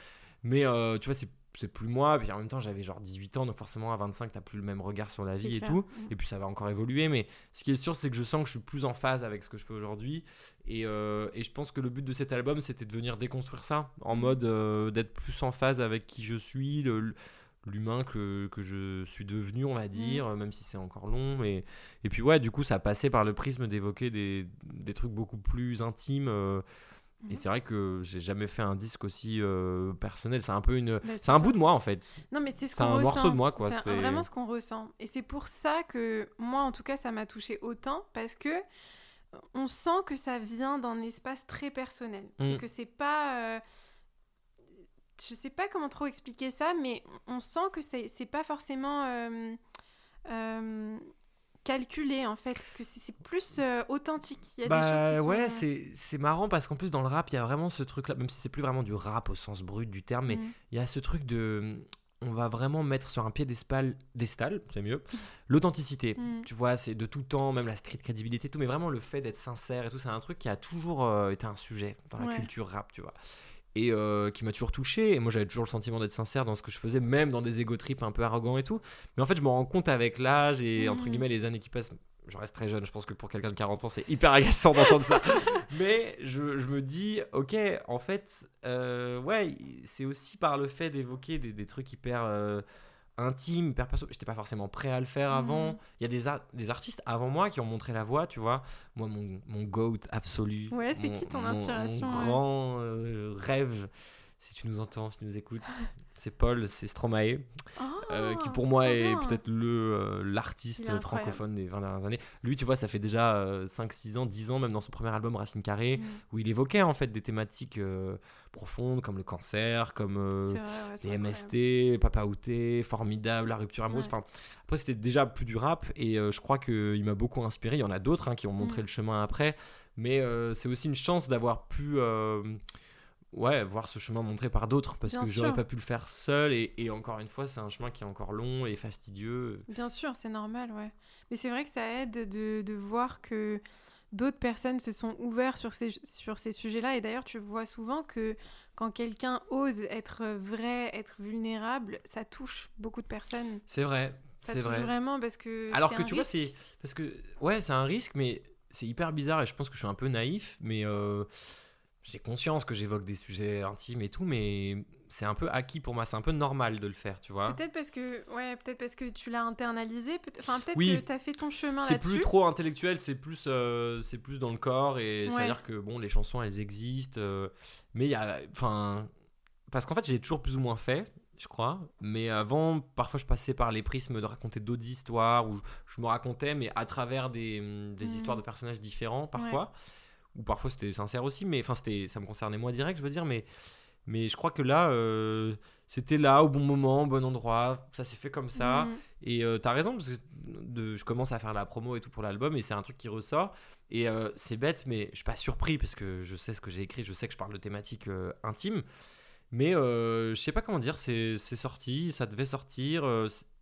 Mais euh, tu vois, c'est c'est plus moi. Puis en même temps, j'avais genre 18 ans, donc forcément à 25, t'as plus le même regard sur la vie et tout. Mm. Et puis ça va encore évoluer. Mais ce qui est sûr, c'est que je sens que je suis plus en phase avec ce que je fais aujourd'hui. Et, euh, et, je pense que le but de cet album, c'était de venir déconstruire ça, en mm. mode euh, d'être plus en phase avec qui je suis, l'humain que, que, je suis devenu, on va mm. dire, même si c'est encore long. Et, et puis ouais, du coup, ça passait par le prisme d'évoquer des, des, trucs beaucoup plus intimes. Euh, et mhm. c'est vrai que j'ai jamais fait un disque aussi euh, personnel. C'est un peu une, bah, c'est un bout de moi en fait. Non mais c'est ce qu'on ressent. C'est un morceau de moi quoi. C'est vraiment ce qu'on ressent. Et c'est pour ça que moi en tout cas ça m'a touché autant parce que on sent que ça vient d'un espace très personnel et mm. que c'est pas. Euh... Je sais pas comment trop expliquer ça, mais on sent que c'est pas forcément. Euh, euh, calculé en fait, que c'est plus euh, authentique. Il y a des bah, choses qui ouais, euh, c'est marrant parce qu'en plus dans le rap, il y a vraiment ce truc là, même si c'est plus vraiment du rap au sens brut du terme, mais mm. il y a ce truc de on va vraiment mettre sur un pied d'estal, c'est mieux, l'authenticité. Mm. Tu vois, c'est de tout temps, même la street crédibilité, tout, mais vraiment le fait d'être sincère et tout, c'est un truc qui a toujours euh, été un sujet dans la culture rap, tu vois et euh, qui m'a toujours touché. Et moi, j'avais toujours le sentiment d'être sincère dans ce que je faisais, même dans des égo trips un peu arrogants et tout. Mais en fait, je me rends compte avec l'âge et entre mmh. guillemets les années qui passent. Je reste très jeune, je pense que pour quelqu'un de 40 ans, c'est hyper agaçant d'entendre ça. Mais je, je, me dis, ok, en fait, euh, ouais, c'est aussi par le fait d'évoquer des, des, trucs hyper. Euh, intime, hyper perso. J'étais pas forcément prêt à le faire avant. Mhm. Il y a des, des artistes avant moi qui ont montré la voie, tu vois. Moi, mon, mon GOAT absolu. Ouais, c'est qui ton inspiration Mon, grand euh, rêve, si tu nous entends, si tu nous écoutes, c'est Paul, c'est Stromae, euh, qui pour moi est peut-être le euh, l'artiste francophone des 20 dernières années. Lui, tu vois, ça fait déjà 5, 6 ans, 10 ans, même dans son premier album Racine Carrée, mm. où il évoquait en fait des thématiques profondes comme le cancer, comme les MST, Papa Outé, Formidable, la rupture amoureuse. Enfin, après, c'était déjà plus du rap et je crois qu'il m'a beaucoup inspiré. Il y en a d'autres hein, qui ont montré mm. le chemin après, mais c'est aussi une chance d'avoir pu ouais, voir ce chemin montré par d'autres parce que j'aurais pas pu le faire seul et, encore une fois c'est un chemin qui est encore long et fastidieux. Bien sûr, c'est normal, ouais. Mais c'est vrai que ça aide de, de voir que d'autres personnes se sont ouvertes sur ces, sur ces sujets-là et d'ailleurs tu vois souvent que quand quelqu'un ose être vrai, être vulnérable, ça touche beaucoup de personnes. C'est vrai, c'est vrai. Vraiment parce que. Alors que tu vois, c'est parce que ouais, c'est un risque, mais c'est hyper bizarre et je pense que je suis un peu naïf, mais euh, j'ai conscience que j'évoque des sujets intimes et tout, mais c'est un peu acquis pour moi, c'est un peu normal de le faire, tu vois. Peut-être parce que, ouais, peut-être parce que tu l'as internalisé, peut enfin peut-être que tu as fait ton chemin là-dessus. C'est plus trop intellectuel, c'est plus, euh, c'est plus dans le corps et c'est-à-dire que bon, les chansons elles existent, euh, mais il y a, enfin, parce qu'en fait j'ai toujours plus ou moins fait, je crois, mais avant, parfois je passais par les prismes de raconter d'autres histoires où je me racontais, mais à travers des, des mmh. histoires de personnages différents parfois ou parfois c'était sincère aussi, mais enfin, ça me concernait moi direct, je veux dire, mais, mais je crois que là, euh, c'était là, au bon moment, au bon endroit, ça s'est fait comme ça. Mm. Et euh, t'as raison, parce que de, je commence à faire la promo et tout pour l'album, et c'est un truc qui ressort. Et c'est bête, mais je suis pas surpris, parce que je sais ce que j'ai écrit, je sais que je parle de thématiques intimes. Mais je sais pas comment dire, c'est sorti, ça devait sortir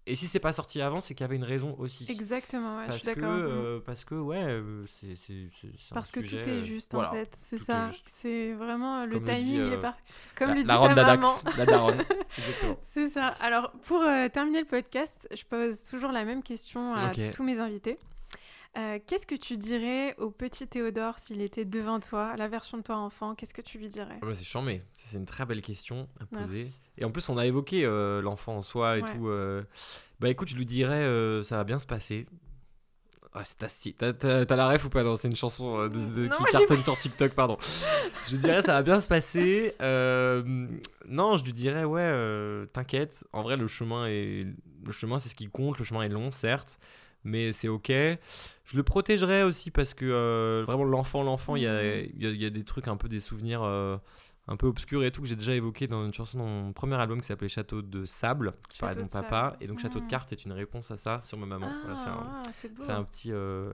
et si c'est pas sorti avant, c'est qu'il y avait une raison aussi. Exactement, ouais, parce je suis d'accord. Euh, parce que, ouais, euh, c'est. Parce que tout est juste, en fait. C'est ça. C'est vraiment. Le timing est euh, pas. Comme la, le dit la d'Adax, la daronne. c'est ça. Alors, pour terminer le podcast, je pose toujours la même question à tous mes invités. Euh, qu'est-ce que tu dirais au petit Théodore s'il était devant toi, la version de toi enfant Qu'est-ce que tu lui dirais ah bah, C'est chiant, mais c'est une très belle question à poser. Et en plus, on a évoqué euh, l'enfant en soi et tout. Euh. Bah écoute, je lui dirais ça va bien se passer. Ah, T'as la ref ou pas Non, c'est une chanson de, qui cartonne sur TikTok, pardon. je lui dirais ça va bien se passer. non, je lui dirais ouais, t'inquiète. En vrai, le chemin est le chemin, c'est ce qui compte. Le chemin est long, certes mais c'est ok. Je le protégerai aussi parce que euh, vraiment l'enfant, l'enfant, il y a, mmh. y, y a, des trucs un peu des souvenirs euh, un peu obscurs et tout que j'ai déjà évoqué dans une chanson dans mon premier album qui s'appelait Château de sable, de mon papa. Et donc Château de mmh. cartes est une réponse à ça sur ma maman. Ah, c'est un, petit euh,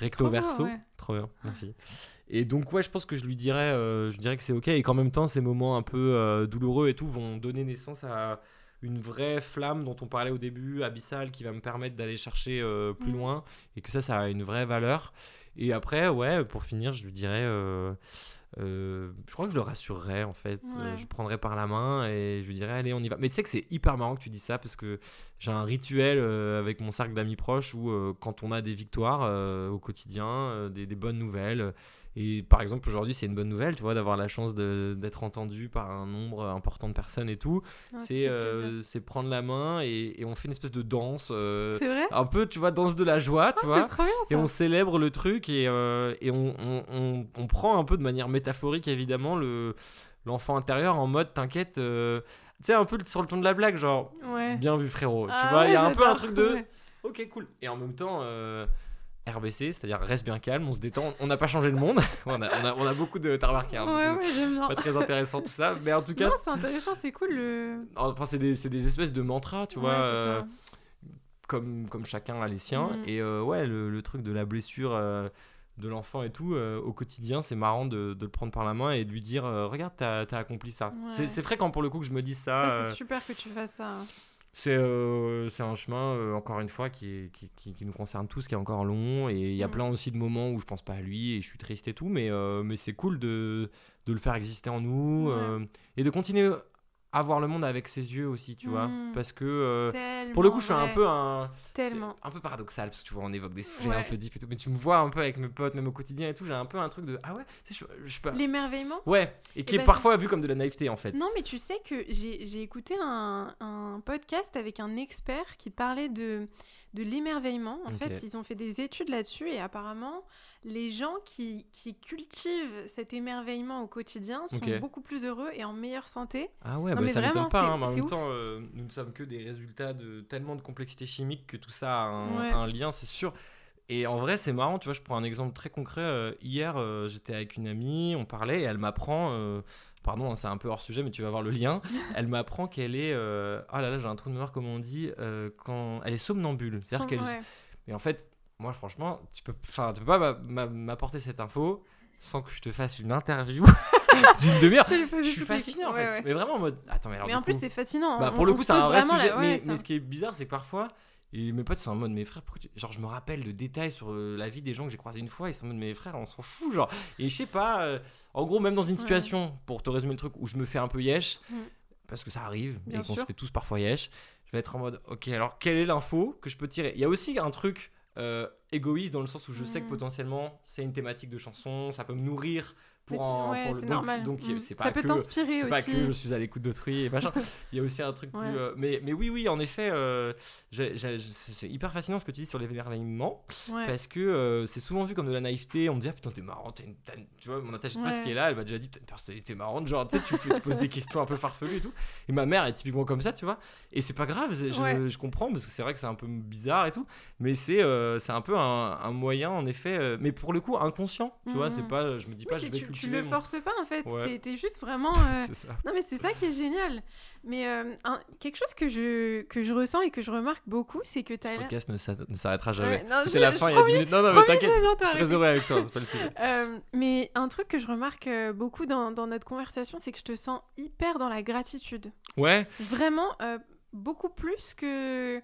recto verso. Trop bien, merci. Et donc ouais, je pense que je lui dirais, je dirais que c'est ok et qu'en même temps ces moments un peu douloureux et tout vont donner naissance à une vraie flamme dont on parlait au début, abyssale, qui va me permettre d'aller chercher euh, plus mm. loin, et que ça, ça a une vraie valeur. Et après, ouais, pour finir, je lui dirais, euh, euh, je crois que je le rassurerais en fait. je prendrais par la main et je lui dirais, allez, on y va. Mais tu sais que c'est hyper marrant que tu dis ça parce que j'ai un rituel avec mon cercle d'amis proches où quand on a des victoires au quotidien, des, des, bonnes nouvelles, et par exemple, aujourd'hui, c'est une bonne nouvelle, tu vois, d'avoir la chance d'être entendu par un nombre important de personnes et tout. Euh, c'est prendre la main et, et, on fait une espèce de danse. Euh, vrai? un peu, tu vois, danse de la joie, tu oh, vois. Bien, et on célèbre le truc et, euh, et on, on, on, prend un peu de manière métaphorique, évidemment, l'enfant intérieur en mode, t'inquiète. tu sais, un peu sur le ton de la blague, genre, bien vu frérot. tu ah vois, il y a un peu un truc de, ok, cool. Et en même temps, RBC, c'est-à-dire reste bien calme, on se détend, on n'a pas changé le monde. on, a, on, a, beaucoup de. T'as remarqué, hein, ouais, ouais, j'aime bien. Pas très intéressant tout ça, mais en tout cas. Non, c'est intéressant, c'est cool. Le... Enfin, c'est des, des, espèces de mantras, tu vois. Euh, comme, comme chacun a les siens. Mm. Et euh, ouais, le, le, truc de la blessure euh, de l'enfant et tout, au quotidien, c'est marrant de, de, le prendre par la main et de lui dire Regarde, t'as as accompli ça. C'est fréquent pour le coup que je me dise ça. c'est super que tu fasses ça. Euh, c'est un chemin, euh, encore une fois, qui, qui, qui, nous concerne tous, qui est encore long. Et il y a mm. plein aussi de moments où je pense pas à lui et je suis triste et tout. Mais, euh, mais c'est cool de, de, le faire exister en nous et de continuer à voir le monde avec ses yeux aussi, tu vois. Mm. Parce que euh, pour le coup, je suis un peu un. Tellement. Un peu paradoxal, parce que tu vois, on évoque des sujets un peu deep et tout. Mais tu me vois un peu avec mes potes, même au quotidien et tout. J'ai un peu un truc de. Ah ouais, tu sais, je, je L'émerveillement? Ouais, et qui eh est ben, parfois vu comme de la naïveté en fait. Non, mais tu sais que j'ai écouté un, un podcast avec un expert qui parlait de, de l'émerveillement. En fait, ils ont fait des études là-dessus et apparemment les gens qui, qui, cultivent cet émerveillement au quotidien sont beaucoup plus heureux et en meilleure santé. Ah ouais, bah ça m'étonne pas. Hein, en même temps, euh, nous ne sommes que des résultats de tellement de complexité chimique que tout ça a un, lien, c'est sûr. Et en vrai, c'est marrant, tu vois, je prends un exemple très concret. Euh, hier, euh, j'étais avec une amie, on parlait et elle m'apprend pardon, hein, c'est un peu hors sujet, mais tu vas voir le lien. Elle m'apprend qu'elle est. oh là là, j'ai un trou de mémoire, comme on dit. quand Elle est somnambule. C'est-à-dire qu'elle. Mais en fait, moi, franchement, tu peux, enfin, tu peux pas m'apporter cette info sans que je te fasse une interview d'une demi-heure. Je suis fasciné en fait. Mais vraiment en mode. Attends, mais alors. Mais en plus, c'est fascinant. Bah, pour le coup, c'est un vrai sujet. mais, ce qui est bizarre, c'est que parfois. Et mes potes sont en mode, mes frères, genre, je me rappelle de détails sur euh, la vie des gens que j'ai croisés une fois. Ils sont en mode, mes frères, on s'en fout, genre. Et je sais pas, euh, en gros, même dans une situation, pour te résumer le truc, où je me fais un peu yesh, mm. parce que ça arrive, et qu'on se fait tous parfois yesh, je vais être en mode, ok, alors quelle est l'info que je peux tirer? Il y a aussi un truc égoïste dans le sens où je sais que mm. potentiellement c'est une thématique de chanson, ça peut me nourrir pour, ouais, c'est normal. Donc, mm. c'est pas ça peut t'inspirer aussi. C'est pas que je suis à l'écoute d'autrui et machin. Il y a aussi un truc plus. Euh, mais, mais oui, oui, en effet, euh, c'est hyper fascinant ce que tu dis sur l'événement. Parce que euh, c'est souvent vu comme de la naïveté. On me dit, ah putain, t'es marrant. tu vois, mon attachée de presse qui est là, elle m'a déjà dit, t'as une personnalité marrante. Genre, tu sais, tu, tu poses des questions un peu farfelues et tout. Et ma mère est typiquement comme ça, tu vois. Et c'est pas grave, je, je, comprends parce que c'est vrai que c'est un peu bizarre et tout. Mais c'est c'est un peu un, moyen, en effet. mais pour le coup, inconscient. Tu vois, c'est mm. pas. Je me dis pas, je vais tu, le forces pas en fait. T'es juste vraiment. Euh, non, mais c'est ça qui est génial. Mais euh, quelque chose que je, que je ressens et que je remarque beaucoup, c'est que tu as. Le podcast ne s'arrêtera jamais. C'était la fin il y a 10 minutes. Non, non, mais t'inquiète. Je, suis très heureux avec toi, c'est pas le sujet. Euh, mais un truc que je remarque beaucoup dans, dans notre conversation, c'est que je te sens hyper dans la gratitude. Ouais. Vraiment, beaucoup plus que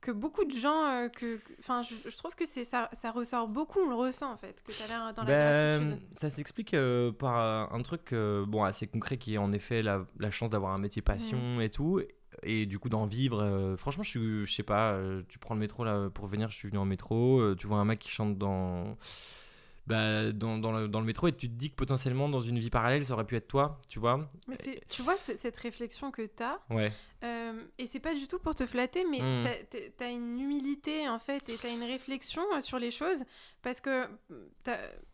que beaucoup de gens euh, que enfin je, trouve que c'est ça, ça ressort beaucoup on le ressent en fait que tu as l'air dans la ben, ça s'explique euh, par euh, un truc bon assez concret qui est en effet la, la chance d'avoir un métier passion mmh. et tout et du coup d'en vivre franchement je suis je sais pas tu prends le métro là pour venir je suis venu en métro tu vois un mec qui chante dans bah, dans, dans, le, dans, le, métro et tu te dis que potentiellement dans une vie parallèle ça aurait pu être toi, tu vois. Mais tu vois cette réflexion que tu as, ouais. Euh, et c'est pas du tout pour te flatter, mais mmh. tu as, une humilité en fait et tu as une réflexion euh, sur les choses parce que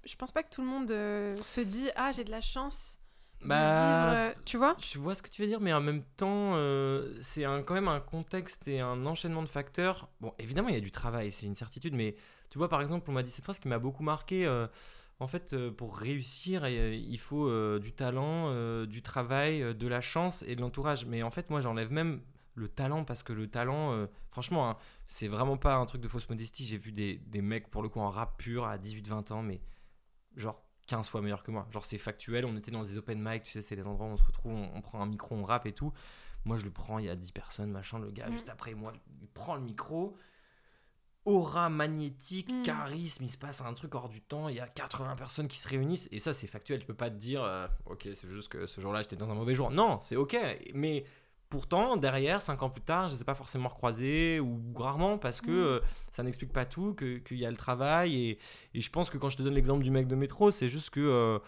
je pense pas que tout le monde euh, se dit Ah, j'ai de la chance. Bah, vivre, tu vois? Je vois ce que tu veux dire, mais en même temps, c'est quand même un contexte et un enchaînement de facteurs. Bon, évidemment, il y a du travail, c'est une certitude, mais tu vois, par exemple, on m'a dit cette phrase qui m'a beaucoup marqué. Euh, en fait, euh, pour réussir, euh, il faut du talent, du travail, de la chance et de l'entourage. Mais en fait, moi, j'enlève même le talent parce que le talent, franchement, hein, c'est vraiment pas un truc de fausse modestie. J'ai vu des, des, mecs, pour le coup, en rap pur à 18-20 ans, mais genre 15 fois meilleurs que moi. Genre, c'est factuel. On était dans des open mic, tu sais, c'est les endroits où on se retrouve, on, prend un micro, on rappe et tout. Moi, je le prends, il y a 10 personnes, machin. Le gars, mm. juste après moi, il prend le micro aura magnétique, mm. charisme, il se passe un truc hors du temps, il y a 80 personnes qui se réunissent, et ça c'est factuel, tu peux pas te dire, euh, ok, c'est juste que ce jour-là j'étais dans un mauvais jour. Non, c'est ok, mais pourtant, derrière, 5 ans plus tard, je ne les ai pas forcément recroisés, ou rarement, parce que mm. euh, ça n'explique pas tout, qu'il y a le travail, et, et, je pense que quand je te donne l'exemple du mec de métro, c'est juste que... Euh,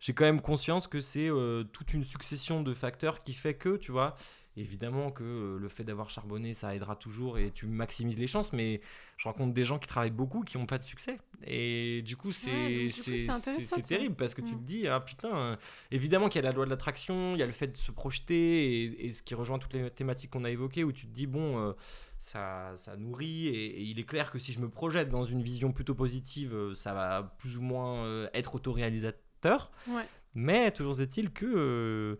j'ai quand même conscience que c'est toute une succession de facteurs qui fait que, tu vois, Évidemment que euh, le fait d'avoir charbonné, ça aidera toujours et tu maximises les chances, mais je rencontre des gens qui travaillent beaucoup qui n'ont pas de succès. Et du coup, c'est c'est terrible parce que tu te dis, ah putain, euh, évidemment qu'il y a la loi de l'attraction, il y a le fait de se projeter et, ce qui rejoint toutes les thématiques qu'on a évoquées où tu te dis, bon, euh, ça, ça nourrit et, il est clair que si je me projette dans une vision plutôt positive, ça va plus ou moins être autoréalisateur. Mais toujours est-il que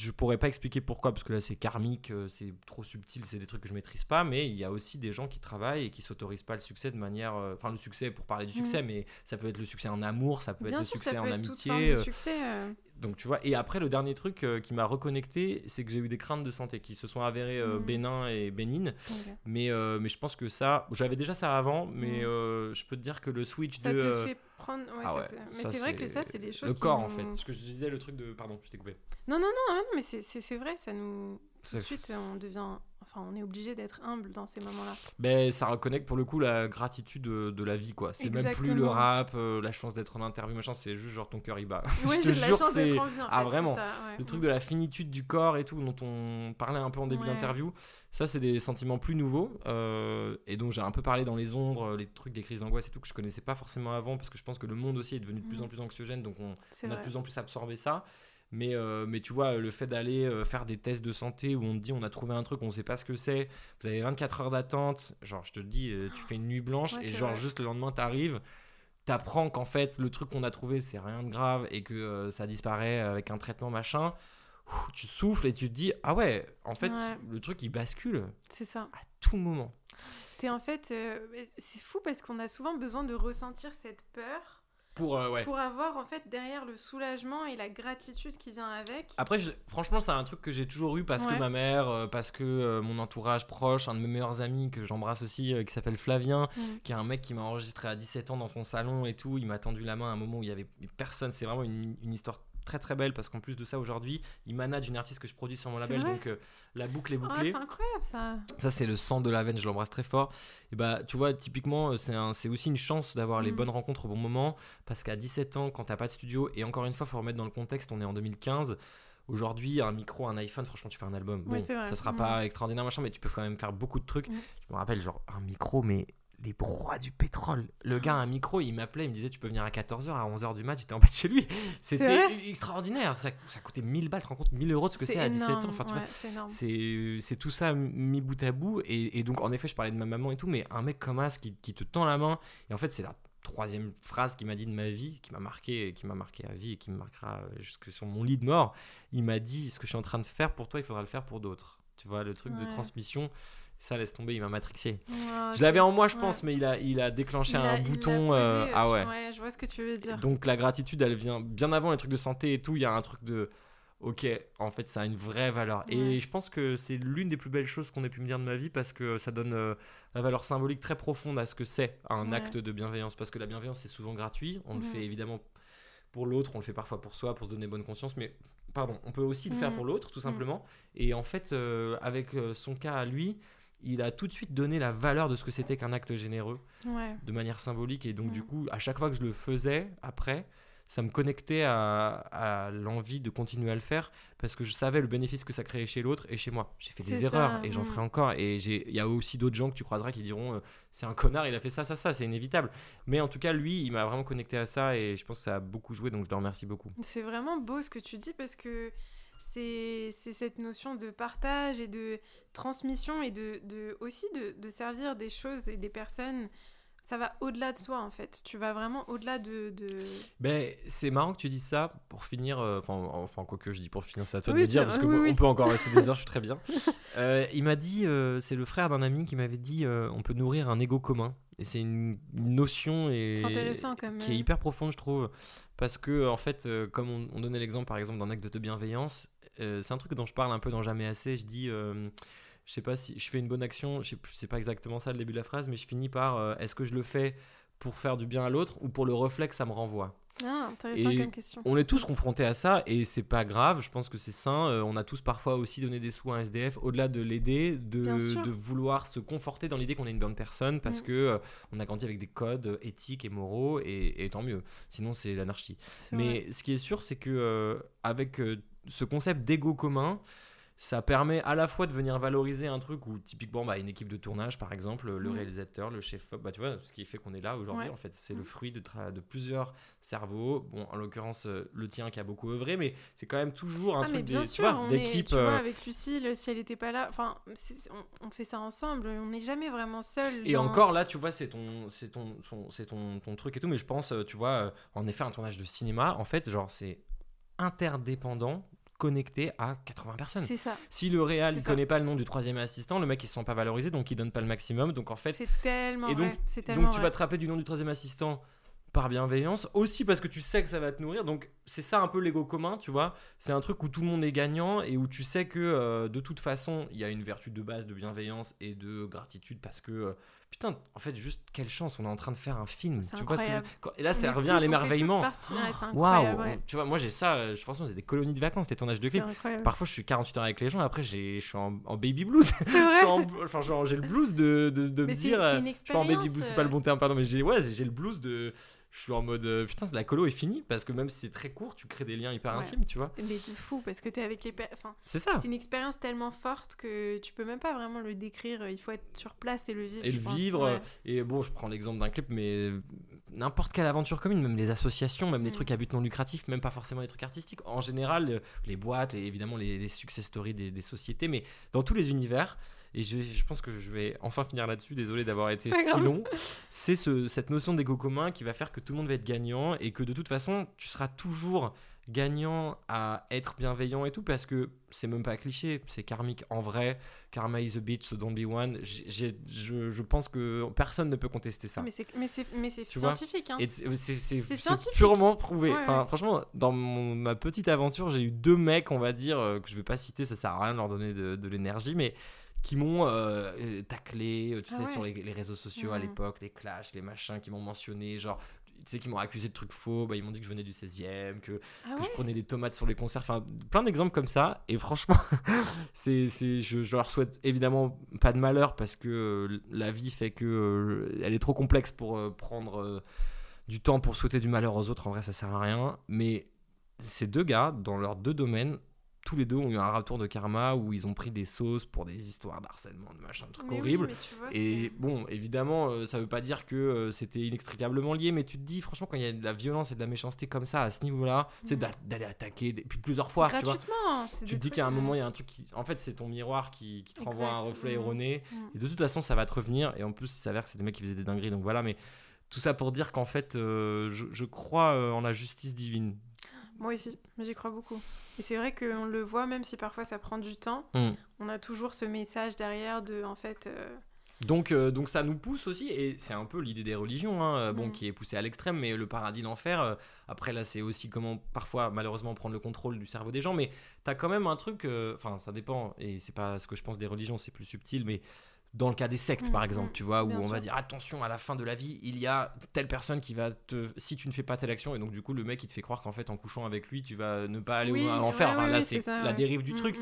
je pourrais pas expliquer pourquoi, parce que là c'est karmique, euh, c'est trop subtil, c'est des trucs que je maîtrise pas, mais il y a aussi des gens qui travaillent et qui s'autorisent pas le succès de manière. Euh, enfin, le succès pour parler du succès, mm. mais ça peut être le succès en amour, ça peut être le succès en amitié. Euh, succès, donc tu vois, et après le dernier truc euh, qui m'a reconnecté, c'est que j'ai eu des craintes de santé qui se sont avérées euh, mmh. bénin et bénines. Mais, euh, mais je pense que ça, j'avais déjà ça avant, mais mmh. je peux te dire que le switch ça de... Te fait prendre... Ah mais c'est vrai que ça, c'est des choses... Le corps en fait, ce que je disais, le truc de... Pardon, je t'ai coupé. Non, non, non, non mais c'est vrai, ça nous... Tout de suite, on devient enfin, on est obligé d'être humble dans ces moments-là. Ben, ça reconnecte pour le coup la gratitude de, la vie, quoi. C'est même plus le rap, euh, la chance d'être en interview, machin, c'est juste genre ton cœur il bat. Ouais, je te jure, c'est. Ah, vraiment. Le truc de la finitude du corps et tout, dont on parlait un peu en début d'interview, ça, c'est des sentiments plus nouveaux euh, et dont j'ai un peu parlé dans les ombres, les trucs des crises d'angoisse et tout, que je connaissais pas forcément avant parce que je pense que le monde aussi est devenu de plus en plus anxiogène, donc on, on a de plus en plus absorbé ça. Mais, euh, mais tu vois, le fait d'aller euh, faire des tests de santé où on te dit on a trouvé un truc, on sait pas ce que c'est, vous avez 24 heures d'attente, genre je te dis, euh, tu fais une nuit blanche et genre juste le lendemain t'arrives, t'apprends qu'en fait le truc qu'on a trouvé c'est rien de grave et que ça disparaît avec un traitement machin, tu souffles et tu te dis ah ouais, en fait le truc il bascule. C'est ça. À tout moment. T'es en fait, c'est fou parce qu'on a souvent besoin de ressentir cette peur pour, euh, pour avoir en fait derrière le soulagement et la gratitude qui vient avec. Après, franchement, c'est un truc que j'ai toujours eu parce que ma mère, euh, parce que euh, mon entourage proche, un de mes meilleurs amis que j'embrasse aussi, qui s'appelle Flavien, mm. qui est un mec qui m'a enregistré à 17 ans dans son salon et tout. Il m'a tendu la main à un moment où il y avait personne. C'est vraiment une, une histoire très très belle parce qu'en plus de ça, aujourd'hui, il manage une artiste que je produis sur mon label, donc euh, la boucle est Oh, bouclée. c'est incroyable ça. Ça, c'est le sang de la veine, je l'embrasse très fort. Et bah, tu vois, typiquement, c'est un- c'est aussi une chance d'avoir les Mm. bonnes rencontres au bon moment. Parce qu'à 17 ans, quand t'as pas de studio, et encore une fois, faut remettre dans le contexte, on est en 2015. Aujourd'hui, un micro, un iPhone, franchement, tu fais un album. Bon, Ouais, vrai. ça sera Mm. pas extraordinaire, machin, mais tu peux quand même faire beaucoup de trucs. Mm. Je me rappelle, genre, un micro, mais les broies du pétrole. Le gars a un micro, il m'appelait, il me disait Tu peux venir à 14h, à 11h du match, j'étais en bas de chez lui. C'était extraordinaire. Ça, ça coûtait 1000 balles, tu te rends compte 1000 euros de ce que c'est à 17 ans. Enfin, ouais, c'est tout ça mis bout à bout. Et, et donc, en effet, je parlais de ma maman et tout, mais un mec comme As qui, qui te tend la main. Et en fait, c'est la troisième phrase qu'il m'a dit de ma vie, qui m'a marqué, qui m'a marqué à vie et qui me marquera euh, jusque sur mon lit de mort. Il m'a dit Ce que je suis en train de faire pour toi, il faudra le faire pour d'autres. Tu vois, le truc de Ouais. transmission, ça laisse tomber, il m'a matrixé. Ouais, Je l'avais en moi, je ouais. pense, mais il a, il a déclenché Il a- un bouton. posé, euh, ah sur- ouais. je vois ce que tu veux dire. Donc la gratitude, elle vient bien avant les trucs de santé et tout. Il y a un truc de, ok, en fait, ça a une vraie valeur. Ouais. Et je pense que c'est l'une des plus belles choses qu'on ait pu me dire de ma vie parce que ça donne euh, la valeur symbolique très profonde à ce que c'est un Ouais. acte de bienveillance. Parce que la bienveillance, c'est souvent gratuit. On le fait évidemment pour l'autre, on le fait parfois pour soi, pour se donner bonne conscience, mais pardon, on peut aussi le faire pour l'autre, tout simplement. Et en fait, euh, avec euh, son cas à lui, il a tout de suite donné la valeur de ce que c'était qu'un acte généreux de manière symbolique. Et donc, du coup, à chaque fois que je le faisais, après, ça me connectait à, à l'envie de continuer à le faire parce que je savais le bénéfice que ça créait chez l'autre et chez moi. J'ai fait des erreurs et j'en ferai encore. Et il y a aussi d'autres gens que tu croiseras qui diront euh, c'est un connard, il a fait ça, ça, ça, c'est inévitable. Mais en tout cas, lui, il m'a vraiment connecté à ça et je pense que ça a beaucoup joué, donc je le remercie beaucoup. C'est vraiment beau ce que tu dis parce que c'est c'est cette notion de partage et de transmission et de, de aussi de, de servir des choses et des personnes. Ça va au-delà de toi en fait. Tu vas vraiment au-delà de, de... Ben, c'est marrant que tu dises ça pour finir. euh, Enfin, enfin quoi que je dis pour finir, c'est à toi Oui, de me dire parce que oui, moi, oui. on peut encore rester des heures. Je suis très bien. Euh, il m'a dit, euh, c'est le frère d'un ami qui m'avait dit, euh, on peut nourrir un ego commun. Et c'est une, une notion et qui est hyper profonde, je trouve, parce que en fait, euh, comme on, on donnait l'exemple par exemple d'un acte de bienveillance, euh, c'est un truc dont je parle un peu dans Jamais assez. Je dis. Je sais pas si je fais une bonne action, je sais, pas exactement ça le début de la phrase, mais je finis par euh, est-ce que je le fais pour faire du bien à l'autre ou pour le reflet que ça me renvoie? Ah, intéressant Et comme question. on est tous confrontés à ça et c'est pas grave. Je pense que c'est sain. Euh, on a tous parfois aussi donné des sous à un SDF, au-delà de l'aider, de, vouloir se conforter dans l'idée qu'on est une bonne personne parce Mm. que euh, on a grandi avec des codes éthiques et moraux et, et tant mieux. Sinon c'est l'anarchie. Vrai. Mais ce qui est sûr, c'est que euh, avec ce concept d'ego commun. Ça permet à la fois de venir valoriser un truc où typiquement bah, une équipe de tournage par exemple, le Mhm. réalisateur, le chef, bah, tu vois, ce qui fait qu'on est là aujourd'hui Ouais. en fait, c'est le fruit de, plusieurs cerveaux. Bon, en l'occurrence euh, le tien qui a beaucoup œuvré, mais c'est quand même toujours un Ah, truc d'équipe. tu vois, euh, avec Lucille, si elle n'était pas là, enfin, on, on fait ça ensemble, on n'est jamais vraiment seul. Et dans- encore là, tu vois, c'est ton, c'est ton, c'est ton, ton truc et tout, mais je pense, euh, tu vois, en effet, un tournage de cinéma, en fait, genre, c'est interdépendant, connecté à 80 personnes. C'est ça. Si le il ça. connaît pas le nom du troisième assistant, le mec il se sent pas valorisé, donc il donne pas le maximum. Donc en fait, C'est tellement et donc- vrai. C'est donc tellement tu vrai. vas te rappeler du nom du troisième assistant par bienveillance, aussi parce que tu sais que ça va te nourrir. Donc c'est ça un peu l'ego commun, tu vois. C'est un truc où tout le monde est gagnant et où tu sais que euh, de toute façon il y a une vertu de base de bienveillance et de gratitude parce que euh, putain, en fait juste quelle chance, on est en train de faire un film. C'est Tu vois ce que je- Et là On ça revient tous- à l'émerveillement. ouais, c'est Waouh, incroyable, ouais. tu vois, moi j'ai ça, euh, franchement c'est des colonies de vacances, les tournages de C'est clips. incroyable. Parfois, je suis 48 heures avec les gens, après, je suis en, en baby blues. C'est Je en- enfin, j'ai le blues de, de, de me c'est- dire. c'est euh, je suis pas en baby blues, c'est pas le bon terme, pardon, mais j'ai ouais, j'ai le blues de. Je suis en mode euh, putain, la colo est finie parce que même si c'est très court, tu crées des liens hyper Ouais. intimes, tu vois. Mais de fou, parce que t'es avec les... Enfin, C'est ça. c'est une expérience tellement forte que tu peux même pas vraiment le décrire. Il faut être sur place et le vivre. Et le pense, vivre. ouais. Et bon, je prends l'exemple d'un clip, mais n'importe quelle aventure commune, même les associations, même les Mm. trucs à but non lucratif, même pas forcément les trucs artistiques. En général, euh, les boîtes, les- évidemment les, les success stories des, des sociétés, mais dans tous les univers. Et je, je pense que je vais enfin finir là-dessus, désolé d'avoir été si grave. long. C'est ce- cette notion d'égo commun qui va faire que tout le monde va être gagnant et que de toute façon, tu seras toujours gagnant à être bienveillant et tout parce que c'est même pas cliché, c'est karmique en vrai. Karma is a bitch, so don't be one. Je, je pense que personne ne peut contester ça. Mais c'est mais c'est mais scientifique. Hein. C'est- purement prouvé. Ouais, enfin, ouais. franchement, dans mon- ma petite aventure, j'ai eu deux mecs, on va dire, euh, que je vais pas citer, ça sert à rien de leur donner de, de l'énergie, mais qui m'ont euh, euh, taclé, euh, tu Ah sais, ouais. sur les, les réseaux sociaux à l'époque, les clashs, les machins, qui m'ont mentionné, genre. sais qu'ils m'ont accusé de trucs faux, bah, ils m'ont dit que je venais du 16e, que, ah que je prenais des tomates sur les concerts, enfin plein d'exemples comme ça. Et franchement, c'est, je, je leur souhaite évidemment pas de malheur parce que la vie fait que euh, elle est trop complexe pour euh, prendre du temps pour souhaiter du malheur aux autres. En vrai, ça sert à rien. Mais ces deux gars, dans leurs deux domaines, tous les deux ont eu un retour de karma où ils ont pris des sauces pour des histoires d'harcèlement, de machin, de trucs horribles. et bon, évidemment, euh, ça veut pas dire que euh, c'était inextricablement lié, mais tu te dis, franchement, quand il y a de la violence et de la méchanceté comme ça, à ce niveau-là, c'est d'aller attaquer, puis plusieurs fois, tu vois. Tu te dis qu'à un moment, il y a un truc qui. En fait, c'est ton miroir qui, te renvoie un reflet erroné. Mm. Et de toute façon, ça va te revenir. Et en plus, il s'avère que c'est des mecs qui faisaient des dingueries, donc voilà, mais. Tout ça pour dire qu'en fait, euh, je, crois en la justice divine. Moi aussi, j'y crois beaucoup. Et c'est vrai qu'on le voit, même si parfois ça prend du temps, mm. on a toujours ce message derrière de, en fait... Euh, donc, euh, donc ça nous pousse aussi, et c'est un peu l'idée des religions, hein, euh, bon, mm. qui est poussée à l'extrême, mais le paradis, l'enfer, après là c'est aussi comment parfois malheureusement prendre le contrôle du cerveau des gens, mais t'as quand même un truc, enfin ça dépend, et c'est pas ce que je pense des religions, c'est plus subtil, mais dans le cas des sectes, par mm, exemple, mm, tu vois, où on va dire attention à la fin de la vie, il y a telle personne qui va te. Si tu ne fais pas telle action, et donc du coup, le mec, il te fait croire qu'en fait, en couchant avec lui, tu vas ne pas aller en enfer. là, c'est la dérive du mm, truc.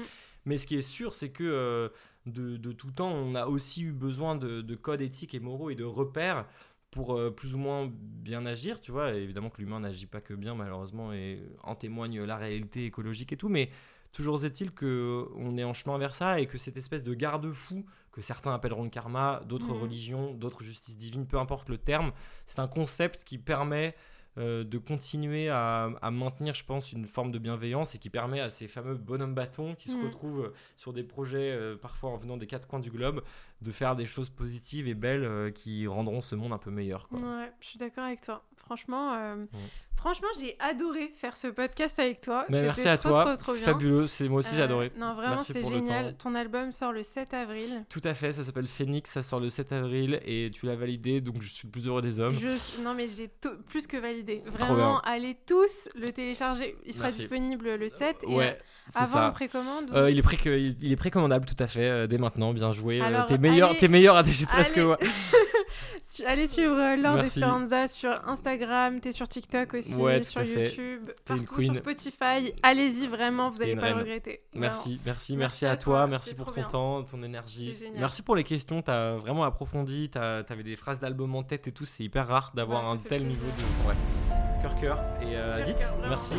Mais ce qui est sûr, c'est que euh, de, tout temps, on a aussi eu besoin de, codes éthiques et moraux et de repères pour euh, plus ou moins bien agir, tu vois. évidemment que l'humain n'agit pas que bien, malheureusement, et en témoigne la réalité écologique et tout, mais Toujours est-il qu'on est en chemin vers ça et que cette espèce de garde-fou que certains appelleront le karma, d'autres mm. religions, d'autres justices divines, peu importe le terme, c'est un concept qui permet euh, de continuer à, maintenir, je pense, une forme de bienveillance et qui permet à ces fameux bonhommes bâtons qui se mm. retrouvent sur des projets, euh, parfois en venant des quatre coins du globe, de faire des choses positives et belles euh, qui rendront ce monde un peu meilleur. Ouais, je suis d'accord avec toi. Franchement, Franchement, j'ai adoré faire ce podcast avec toi. Mais merci à toi, c'est fabuleux. C'est moi aussi j'ai adoré. Euh, non, vraiment, c'est génial. Ton album sort le 7 avril. Tout à fait, ça s'appelle Phoenix, ça sort le 7 avril et tu l'as validé, donc je suis le plus heureux des hommes. Je... Non, mais j'ai plus que validé. Vraiment, allez tous le télécharger. Il sera disponible le 7. Et ouais, avant, on précommande euh, il, est pré il est précommandable tout à fait euh, dès maintenant. Bien joué. t'es meilleur, es meilleur à presque. que moi. allez suivre Lord Esperanza sur Instagram, t'es sur TikTok aussi sur YouTube, partout sur Spotify. Allez-y vraiment, vous n'allez pas le regretter. Merci, merci, merci, à toi, merci pour ton temps, ton énergie. Merci pour les questions, tu as vraiment approfondi, tu avais des phrases d'album en tête et tout, c'est hyper rare d'avoir un tel niveau de ouais. cœur cœur et euh, vite. merci.